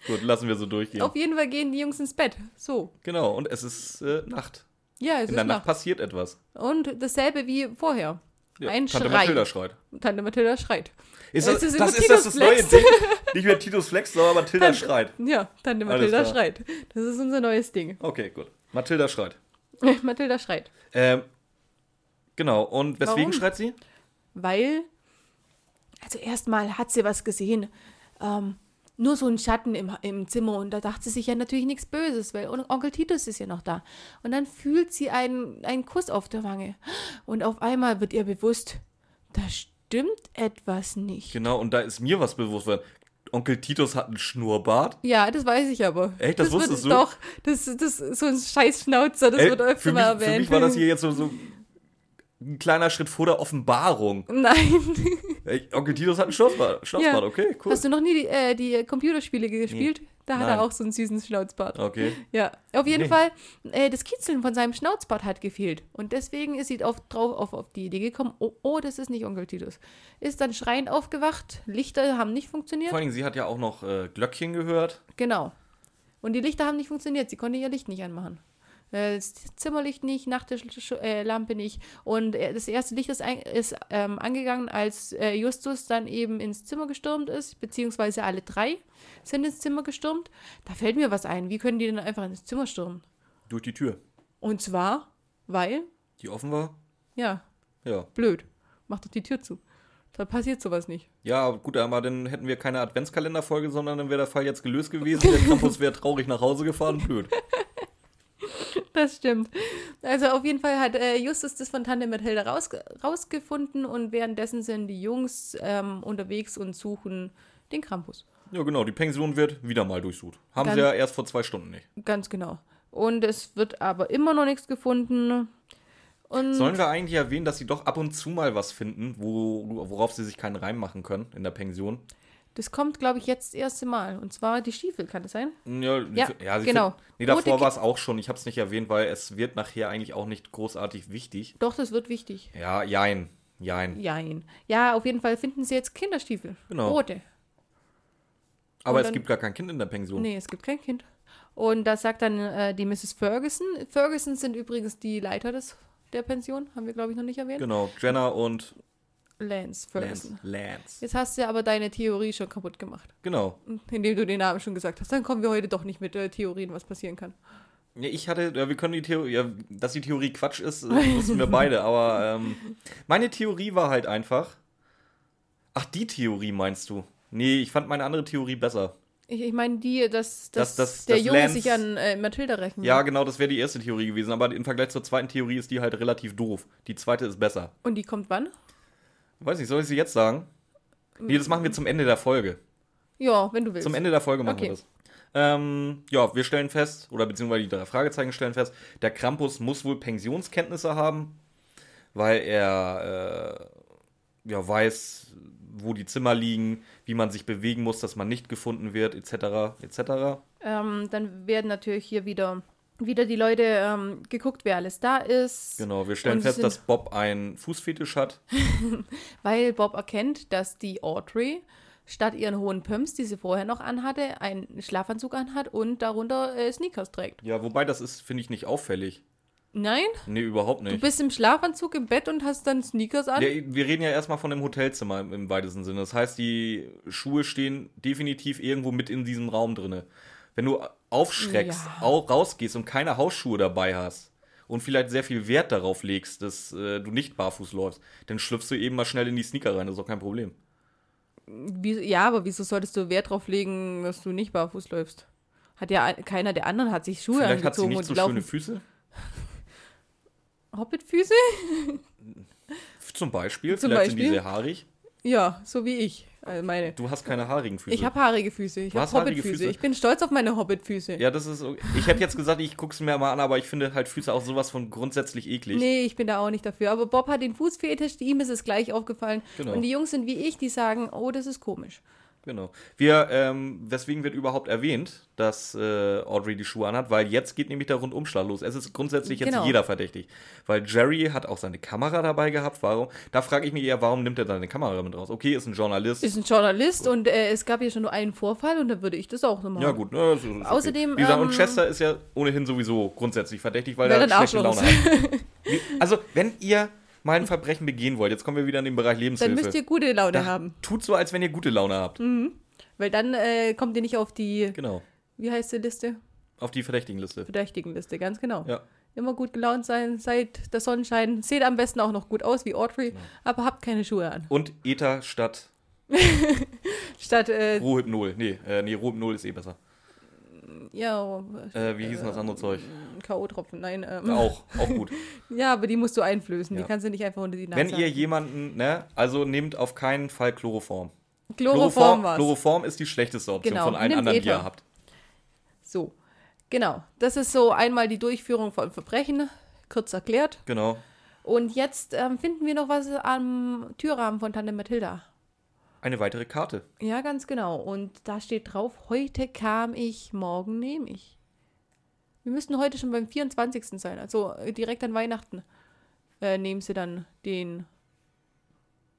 Gut, lassen wir so durchgehen. Auf jeden Fall gehen die Jungs ins Bett. So. Genau, und es ist äh, Nacht. Ja, es In der ist Nacht Nacht. passiert etwas. Und dasselbe wie vorher. Ja, Ein Tante Schrei. Mathilda schreit. Tante Mathilda schreit. Ist das, ist das, ist das, das neue. Ding? Nicht mehr Titus Flex, sondern Mathilda Tante- schreit. Ja, Tante Alles Mathilda klar. schreit. Das ist unser neues Ding. Okay, gut. Mathilda schreit. (laughs) Mathilda schreit. Ähm, genau, und weswegen Warum? schreit sie? Weil, also erstmal hat sie was gesehen. Ähm, nur so ein Schatten im, im Zimmer und da dachte sie sich ja natürlich nichts Böses, weil On- Onkel Titus ist ja noch da. Und dann fühlt sie einen, einen Kuss auf der Wange. Und auf einmal wird ihr bewusst, da stimmt etwas nicht. Genau, und da ist mir was bewusst worden. Onkel Titus hat einen Schnurrbart. Ja, das weiß ich aber. Echt? Das wusstest wird, du? Doch, das, das ist so ein scheiß Schnauzer, das Ey, wird öfter mal erwähnt. für mich war das hier jetzt so, so ein kleiner Schritt vor der Offenbarung. Nein. Ey, Onkel Titus hat einen Schnauzbart. Schnauzbart, okay, cool. Hast du noch nie die, äh, die Computerspiele gespielt? Da hat Nein. er auch so einen süßen Schnauzbart. Okay. Ja, auf jeden Nee. Fall, äh, das Kitzeln von seinem Schnauzbart hat gefehlt. Und deswegen ist sie auf, drauf, auf, auf die Idee gekommen, oh, oh, das ist nicht Onkel Titus. Ist dann schreiend aufgewacht, Lichter haben nicht funktioniert. Vor allen Dingen, sie hat ja auch noch äh, Glöckchen gehört. Genau. Und die Lichter haben nicht funktioniert, sie konnte ihr Licht nicht anmachen. Äh, Das Zimmerlicht nicht, Nachttischlampe Lampe nicht. Und äh, das erste Licht ist, ein, ist ähm, angegangen, als äh, Justus dann eben ins Zimmer gestürmt ist, beziehungsweise alle drei sind ins Zimmer gestürmt. Da fällt mir was ein. Wie können die denn einfach ins Zimmer stürmen? Durch die Tür. Und zwar, weil, Die offen war? ja, Ja. blöd. Mach doch die Tür zu. Da passiert sowas nicht. Ja, gut, aber dann hätten wir keine Adventskalenderfolge, sondern dann wäre der Fall jetzt gelöst gewesen. Der Campus wäre traurig nach Hause gefahren. Blöd. (laughs) Das stimmt. Also auf jeden Fall hat äh, Justus das von Tante Mathilda raus, rausgefunden und währenddessen sind die Jungs ähm, unterwegs und suchen den Krampus. Ja, genau. Die Pension wird wieder mal durchsucht. Haben Dann- sie ja erst vor zwei Stunden nicht. Ganz genau. Und es wird aber immer noch nichts gefunden. Und Sollen wir eigentlich erwähnen, dass sie doch ab und zu mal was finden, wo, worauf sie sich keinen Reim machen können in der Pension? Das kommt, glaube ich, jetzt das erste Mal. Und zwar die Stiefel, kann das sein? Ja, Ja, ja genau. Find, nee, davor war es auch schon. Ich habe es nicht erwähnt, weil es wird nachher eigentlich auch nicht großartig wichtig. Doch, das wird wichtig. Ja, jein. Jein. Jein. Ja, auf jeden Fall finden sie jetzt Kinderstiefel. Genau. Rote. Aber Und es dann- gibt gar kein Kind in der Pension. Nee, es gibt kein Kind. Und da sagt dann äh, die Mrs. Ferguson. Ferguson sind übrigens die Leiter des, der Pension, haben wir, glaube ich, noch nicht erwähnt. Genau. Jenna und Lance Ferguson. Lance. Lance. Jetzt hast du aber deine Theorie schon kaputt gemacht, Genau. indem du den Namen schon gesagt hast. Dann kommen wir heute doch nicht mit äh, Theorien, was passieren kann. Ja, ich hatte, ja, wir können die Theorie, ja, dass die Theorie Quatsch ist, (laughs) wussten wir beide, aber ähm, meine Theorie war halt einfach. Ach, die Theorie meinst du? Nee, ich fand meine andere Theorie besser. Ich, ich meine die, dass, dass, Dass- dass- der dass Junge Lance- sich an äh, Mathilda will. Ja, genau, das wäre die erste Theorie gewesen, aber im Vergleich zur zweiten Theorie ist die halt relativ doof. Die zweite ist besser. Und die kommt wann? Weiß nicht, soll ich sie jetzt sagen? Nee, das machen wir zum Ende der Folge. Ja, wenn du willst. Zum Ende der Folge machen Okay. wir das. Ähm, ja, wir stellen fest, oder beziehungsweise die drei Fragezeichen stellen fest, der Krampus muss wohl Pensionskenntnisse haben, weil er äh, ja, weiß, wo die Zimmer liegen, wie man sich bewegen muss, dass man nicht gefunden wird, etc. etc. Ähm, dann werden natürlich hier wieder, wieder die Leute ähm, geguckt, wer alles da ist. Genau, wir stellen fest, dass Bob einen Fußfetisch hat. (laughs) Weil Bob erkennt, dass die Audrey statt ihren hohen Pumps, die sie vorher noch anhatte, einen Schlafanzug anhat und darunter äh, Sneakers trägt. Ja, wobei das ist, finde ich, nicht auffällig. Nein, Nee, überhaupt du nicht. bist im Schlafanzug im Bett und hast dann Sneakers an. Ja, wir reden ja erstmal von dem Hotelzimmer im, im weitesten Sinne. Das heißt, die Schuhe stehen definitiv irgendwo mit in diesem Raum drinne. Wenn du aufschreckst, Ja. au rausgehst und keine Hausschuhe dabei hast und vielleicht sehr viel Wert darauf legst, dass äh, du nicht barfuß läufst, dann schlüpfst du eben mal schnell in die Sneaker rein. Das ist auch kein Problem. Wie, ja, aber wieso solltest du Wert drauf legen, dass du nicht barfuß läufst? Hat ja ein- keiner der anderen hat sich Schuhe Vielleicht hat sie angezogen nicht und so schöne Füße. (laughs) Hobbitfüße? Zum Beispiel. Zum vielleicht sind die Beispiel? sehr haarig. Ja, so wie ich. Also meine. Du hast keine haarigen Füße. Ich habe haarige Füße. Ich habe Hobbitfüße. Füße? Ich bin stolz auf meine Hobbitfüße. ja, das ist. okay. Ich hätte jetzt gesagt, ich guck's mir mal an, aber ich finde halt Füße auch sowas von grundsätzlich eklig. Nee, ich bin da auch nicht dafür. Aber Bob hat den Fußfetisch, ihm ist es gleich aufgefallen. Genau. Und die Jungs sind wie ich, die sagen, oh, das ist komisch. Genau. Wir, ähm, weswegen wird überhaupt erwähnt, dass äh, Audrey die Schuhe anhat? Weil jetzt geht nämlich der Rundumschlag los. Es ist grundsätzlich jetzt Genau. jeder verdächtig. Weil Jerry hat auch seine Kamera dabei gehabt. Warum? Da frage ich mich eher, warum nimmt er seine Kamera mit raus? Okay, ist ein Journalist. Ist ein Journalist und äh, es gab ja schon nur einen Vorfall und dann würde ich das auch machen. ja, gut. Ne, das ist okay. Außerdem, Wie gesagt, ähm, und Chester ist ja ohnehin sowieso grundsätzlich verdächtig, weil er schlechte Laune hat. Also, wenn ihr mal ein Verbrechen begehen wollt, jetzt kommen wir wieder in den Bereich Dann Lebenshilfe. müsst ihr gute Laune da, haben. Tut so, als wenn ihr gute Laune habt. Weil dann äh, kommt ihr nicht auf die, Genau. wie heißt die Liste? Auf die Verdächtigenliste. Verdächtigenliste, ganz genau. Ja. Immer gut gelaunt sein, seid der Sonnenschein, seht am besten auch noch gut aus wie Audrey, Genau. aber habt keine Schuhe an. Und Ether statt (laughs) Statt, äh, Rohhypnol. Nee, äh, nee, Rohhypnol ist eh besser. Ja, Äh, wie hieß denn das andere Zeug? K.O.-Tropfen, nein. Ähm, Auch, auch gut. (laughs) Ja, aber die musst du einflößen, Ja. die kannst du nicht einfach unter die Nase Wenn ihr jemanden, ne, also nehmt auf keinen Fall Chloroform. Chloroform war's. Chloroform ist die schlechteste Option Genau, von allen nimmt anderen, die Ether. ihr habt. So, genau. Das ist so einmal die Durchführung von Verbrechen, kurz erklärt. Genau. Und jetzt ähm, finden wir noch was am Türrahmen von Tante Mathilda. Eine weitere Karte. Ja, ganz genau. Und da steht drauf, heute kam ich, morgen nehme ich. Wir müssten heute schon beim 24. sein, also äh, direkt an Weihnachten. Äh, nehmen sie dann den.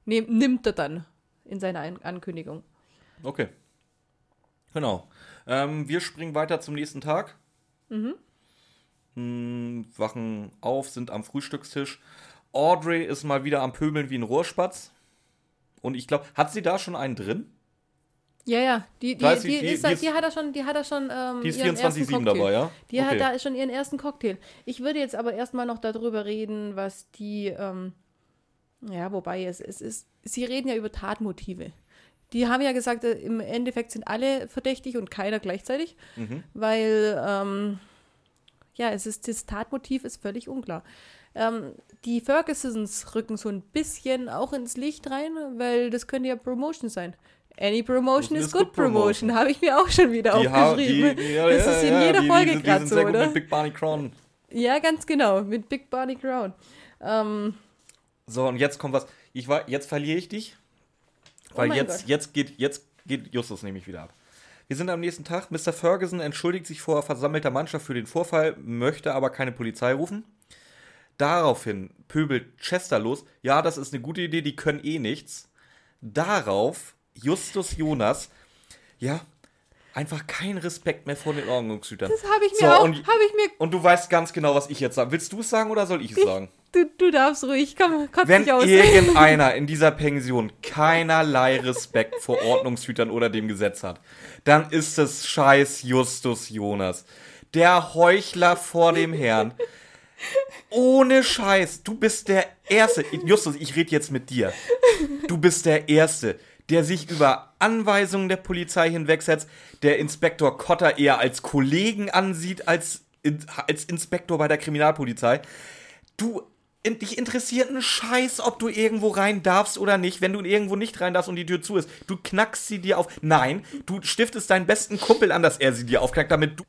Nehm, nimmt er dann in seiner An Ankündigung. Okay. Genau. Ähm, wir springen weiter zum nächsten Tag. Mhm. wachen auf, sind am Frühstückstisch. Audrey ist mal wieder am Pöbeln wie ein Rohrspatz. Und ich glaube, hat sie da schon einen drin? Ja, ja, die, die, die, die- ist, die ist- die hat er schon, die hat er schon. Ähm, Die ist ihren ersten 24-7 Cocktail. dabei, ja? Die hat Okay. da schon ihren ersten Cocktail. Ich würde jetzt aber erstmal noch darüber reden, was die, ähm, ja, wobei es, es ist, sie reden ja über Tatmotive. Die haben ja gesagt, äh, im Endeffekt sind alle verdächtig und keiner gleichzeitig, Mhm. weil, ähm, ja, es ist, das Tatmotiv ist völlig unklar. Ähm, die Fergusons rücken so ein bisschen auch ins Licht rein, weil das könnte ja Promotion sein. Any promotion is good promotion, habe ich mir auch schon wieder Die aufgeschrieben. die- ja, das ja, ist in ja, jeder Folge gerade so, oder? mit Big Barney Crown. Ja, ganz genau, mit Big Barney Crown. Ähm, So, und jetzt kommt was. Ich war, jetzt verliere ich dich. Oh Weil mein jetzt, Gott. jetzt, geht, jetzt geht Justus nämlich wieder ab. Wir sind am nächsten Tag. Mr. Ferguson entschuldigt sich vor versammelter Mannschaft für den Vorfall, möchte aber keine Polizei rufen. Daraufhin pöbelt Chester los. Ja, das ist eine gute Idee, die können eh nichts. Darauf Justus Jonas, ja, einfach keinen Respekt mehr vor den Ordnungshütern. das habe ich mir So, auch, und- ich mir, Und du weißt ganz genau, was ich jetzt sage. Willst du es sagen oder soll ich es sagen? du, du darfst ruhig, komm, kotz Wenn irgendeiner in dieser (laughs) Pension keinerlei Respekt vor Ordnungshütern oder dem Gesetz hat, dann ist es scheiß Justus Jonas. Der Heuchler vor dem Herrn. Ohne Scheiß, du bist der Erste. Justus, ich rede jetzt mit dir. Du bist der Erste, der sich über Anweisungen der Polizei hinwegsetzt, der Inspektor Kotter eher als Kollegen ansieht als, als Inspektor bei der Kriminalpolizei. Du, in, dich interessiert ein Scheiß, ob du irgendwo rein darfst oder nicht. Wenn du irgendwo nicht rein darfst und die Tür zu ist, du knackst sie dir auf. Nein, du stiftest deinen besten Kumpel an, dass er sie dir aufknackt, damit du.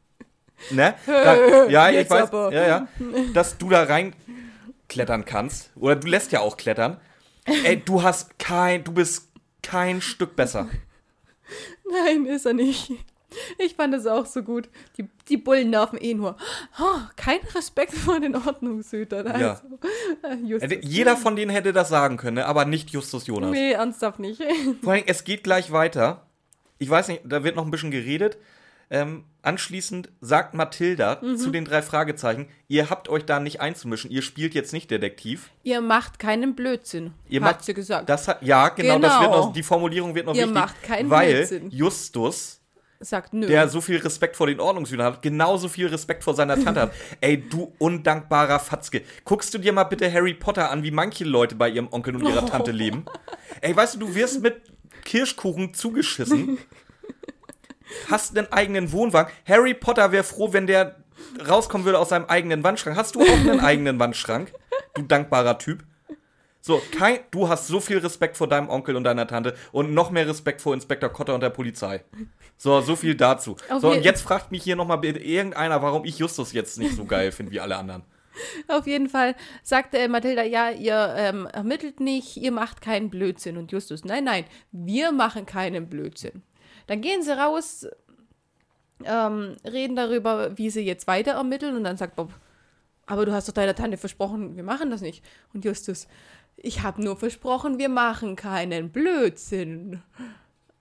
Ne? (laughs) Da, ja, ich weiß. Aber. Ja, ja. Dass du da rein klettern kannst. Oder du lässt ja auch klettern. Ey, du hast kein. Du bist kein Stück besser. Nein, ist er nicht. Ich fand es auch so gut. Die, die Bullen laufen eh nur. Oh, kein Respekt vor den Ordnungshütern. Also, ja. Äh, Jeder von denen hätte das sagen können, ne? aber nicht Justus Jonas. Nee, ernsthaft nicht. Vor allem, es geht gleich weiter. Ich weiß nicht, da wird noch ein bisschen geredet. Ähm, anschließend sagt Mathilda mhm. zu den drei Fragezeichen, ihr habt euch da nicht einzumischen, ihr spielt jetzt nicht Detektiv. Ihr macht keinen Blödsinn, ihr hat macht, sie gesagt. Das hat, ja, genau, genau. Das wird noch, die Formulierung wird noch ihr wichtig. Ihr macht keinen weil Blödsinn. Justus sagt nö. Der so viel Respekt vor den Ordnungshühnern hat, genauso viel Respekt vor seiner Tante hat. (laughs) Ey, du undankbarer Fatzke. Guckst du dir mal bitte Harry Potter an, wie manche Leute bei ihrem Onkel und ihrer Tante (laughs) leben? Ey, weißt du, du wirst mit Kirschkuchen zugeschissen. (laughs) Hast einen eigenen Wohnwagen. Harry Potter wäre froh, wenn der rauskommen würde aus seinem eigenen Wandschrank. Hast du auch einen eigenen Wandschrank? Du dankbarer Typ. So, kein, du hast so viel Respekt vor deinem Onkel und deiner Tante und noch mehr Respekt vor Inspektor Kotter und der Polizei. So, so viel dazu. Auf so, und jetzt fragt mich hier nochmal irgendeiner, warum ich Justus jetzt nicht so geil finde wie alle anderen. Auf jeden Fall sagte äh, Mathilda, ja, ihr ähm, ermittelt nicht, ihr macht keinen Blödsinn. Und Justus, nein, nein, wir machen keinen Blödsinn. Dann gehen sie raus, ähm, reden darüber, wie sie jetzt weiter ermitteln. Und dann sagt Bob, aber du hast doch deiner Tante versprochen, wir machen das nicht. Und Justus, ich habe nur versprochen, wir machen keinen Blödsinn.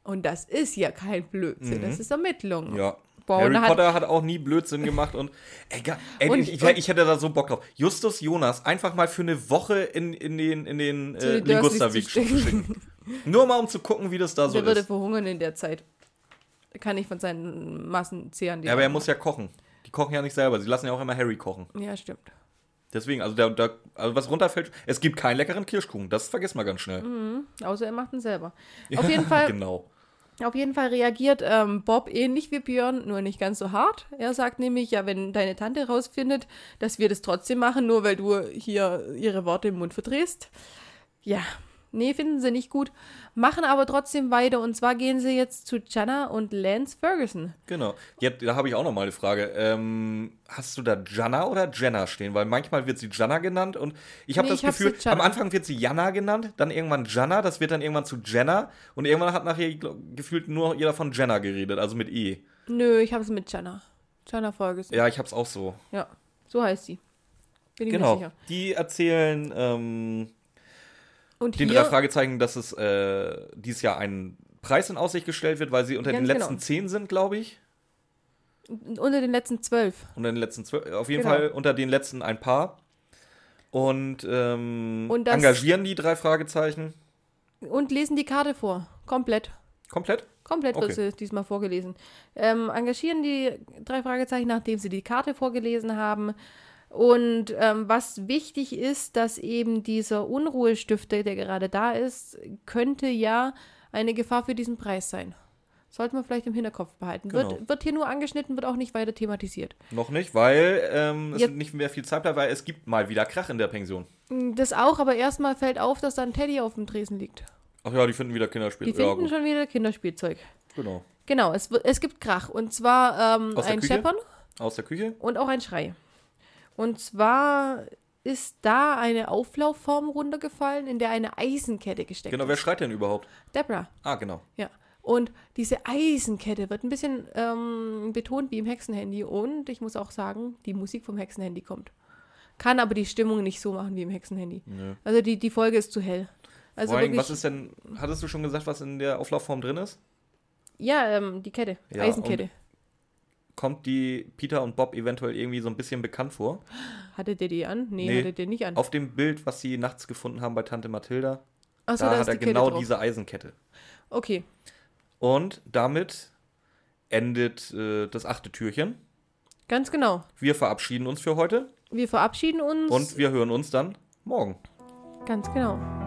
Und das ist ja kein Blödsinn, mhm. das ist Ermittlung. Ja. Boah, Harry Potter hat, hat, auch nie Blödsinn gemacht und, (laughs) ey, ey und, ich, ich, hätte da so Bock drauf. Justus Jonas einfach mal für eine Woche in, in den, in den äh, Ligusterweg schicken. Nur mal um zu gucken, wie das da so der ist. Der würde verhungern in der Zeit. Kann ich von seinen Massen zehren. Ja, aber er muss ja kochen. Die kochen ja nicht selber. Sie lassen ja auch immer Harry kochen. Ja, stimmt. Deswegen, also, der, der, also was runterfällt, es gibt keinen leckeren Kirschkuchen. Das vergisst man ganz schnell. Mhm, außer er macht ihn selber. (laughs) Ja, auf jeden Fall. Genau. Auf jeden Fall reagiert ähm, Bob ähnlich wie Björn, nur nicht ganz so hart. Er sagt nämlich, ja, wenn deine Tante rausfindet, dass wir das trotzdem machen, nur weil du hier ihre Worte im Mund verdrehst. Ja, Nee, finden sie nicht gut, machen aber trotzdem weiter. Und zwar gehen sie jetzt zu Jana und Lance Ferguson. Genau. Ja, da habe ich auch noch mal eine Frage. Ähm, hast du da Jana oder Jenna stehen? Weil manchmal wird sie Jana genannt und ich habe nee, das ich Gefühl, am Anfang wird sie Jana genannt, dann irgendwann Jana, das wird dann irgendwann zu Jenna und irgendwann hat nachher gefühlt nur jeder von Jenna geredet, also mit E. Nö, ich habe es mit Jana. Jana Ferguson. Ja, ich habe es auch so. Ja, so heißt sie. Bin ich genau. Sicher. Die erzählen ähm, und den drei Fragezeichen, dass es äh, dieses Jahr einen Preis in Aussicht gestellt wird, weil sie unter den letzten genau. zehn sind, glaube ich. Unter den letzten zwölf. Unter den letzten zwölf. Auf jeden genau. Fall unter den letzten ein paar. Und, ähm, und engagieren die drei Fragezeichen. Und lesen die Karte vor. Komplett. Komplett? Komplett okay. wird sie diesmal vorgelesen. Ähm, engagieren die drei Fragezeichen, nachdem sie die Karte vorgelesen haben. Und ähm, was wichtig ist, dass eben dieser Unruhestifter, der gerade da ist, könnte ja eine Gefahr für diesen Preis sein. Sollte man vielleicht im Hinterkopf behalten. Genau. Wird, wird hier nur angeschnitten, wird auch nicht weiter thematisiert. Noch nicht, weil ähm, es ja. nicht mehr viel Zeit bleibt, weil es gibt mal wieder Krach in der Pension. Mm, das auch, aber erstmal fällt auf, dass da ein Teddy auf dem Tresen liegt. Ach ja, die finden wieder Kinderspielzeug. Die finden ja, schon wieder Kinderspielzeug. Genau. Genau, es, es gibt Krach. Und zwar ähm, ein Scheppern. Aus der Küche. Und auch ein Schrei. Und zwar ist da eine Auflaufform runtergefallen, in der eine Eisenkette gesteckt genau, ist. Genau, wer schreit denn überhaupt? Debra. Ah, genau. Ja. Und diese Eisenkette wird ein bisschen ähm, betont wie im Hexenhandy. Und ich muss auch sagen, die Musik vom Hexenhandy kommt. Kann aber die Stimmung nicht so machen wie im Hexenhandy. Nee. Also die, die Folge ist zu hell. Also Vor allem, was ist denn, hattest du schon gesagt, was in der Auflaufform drin ist? Ja, ähm, die Kette, ja, Eisenkette kommt die Peter und Bob eventuell irgendwie so ein bisschen bekannt vor. Hatte der die an? Nee, nee hatte der nicht an. Auf dem Bild, was sie nachts gefunden haben bei Tante Mathilda, so, da, da hat er genau diese Eisenkette. Okay. Und damit endet äh, das achte Türchen. Ganz genau. Wir verabschieden uns für heute. Wir verabschieden uns. Und wir hören uns dann morgen. Ganz genau.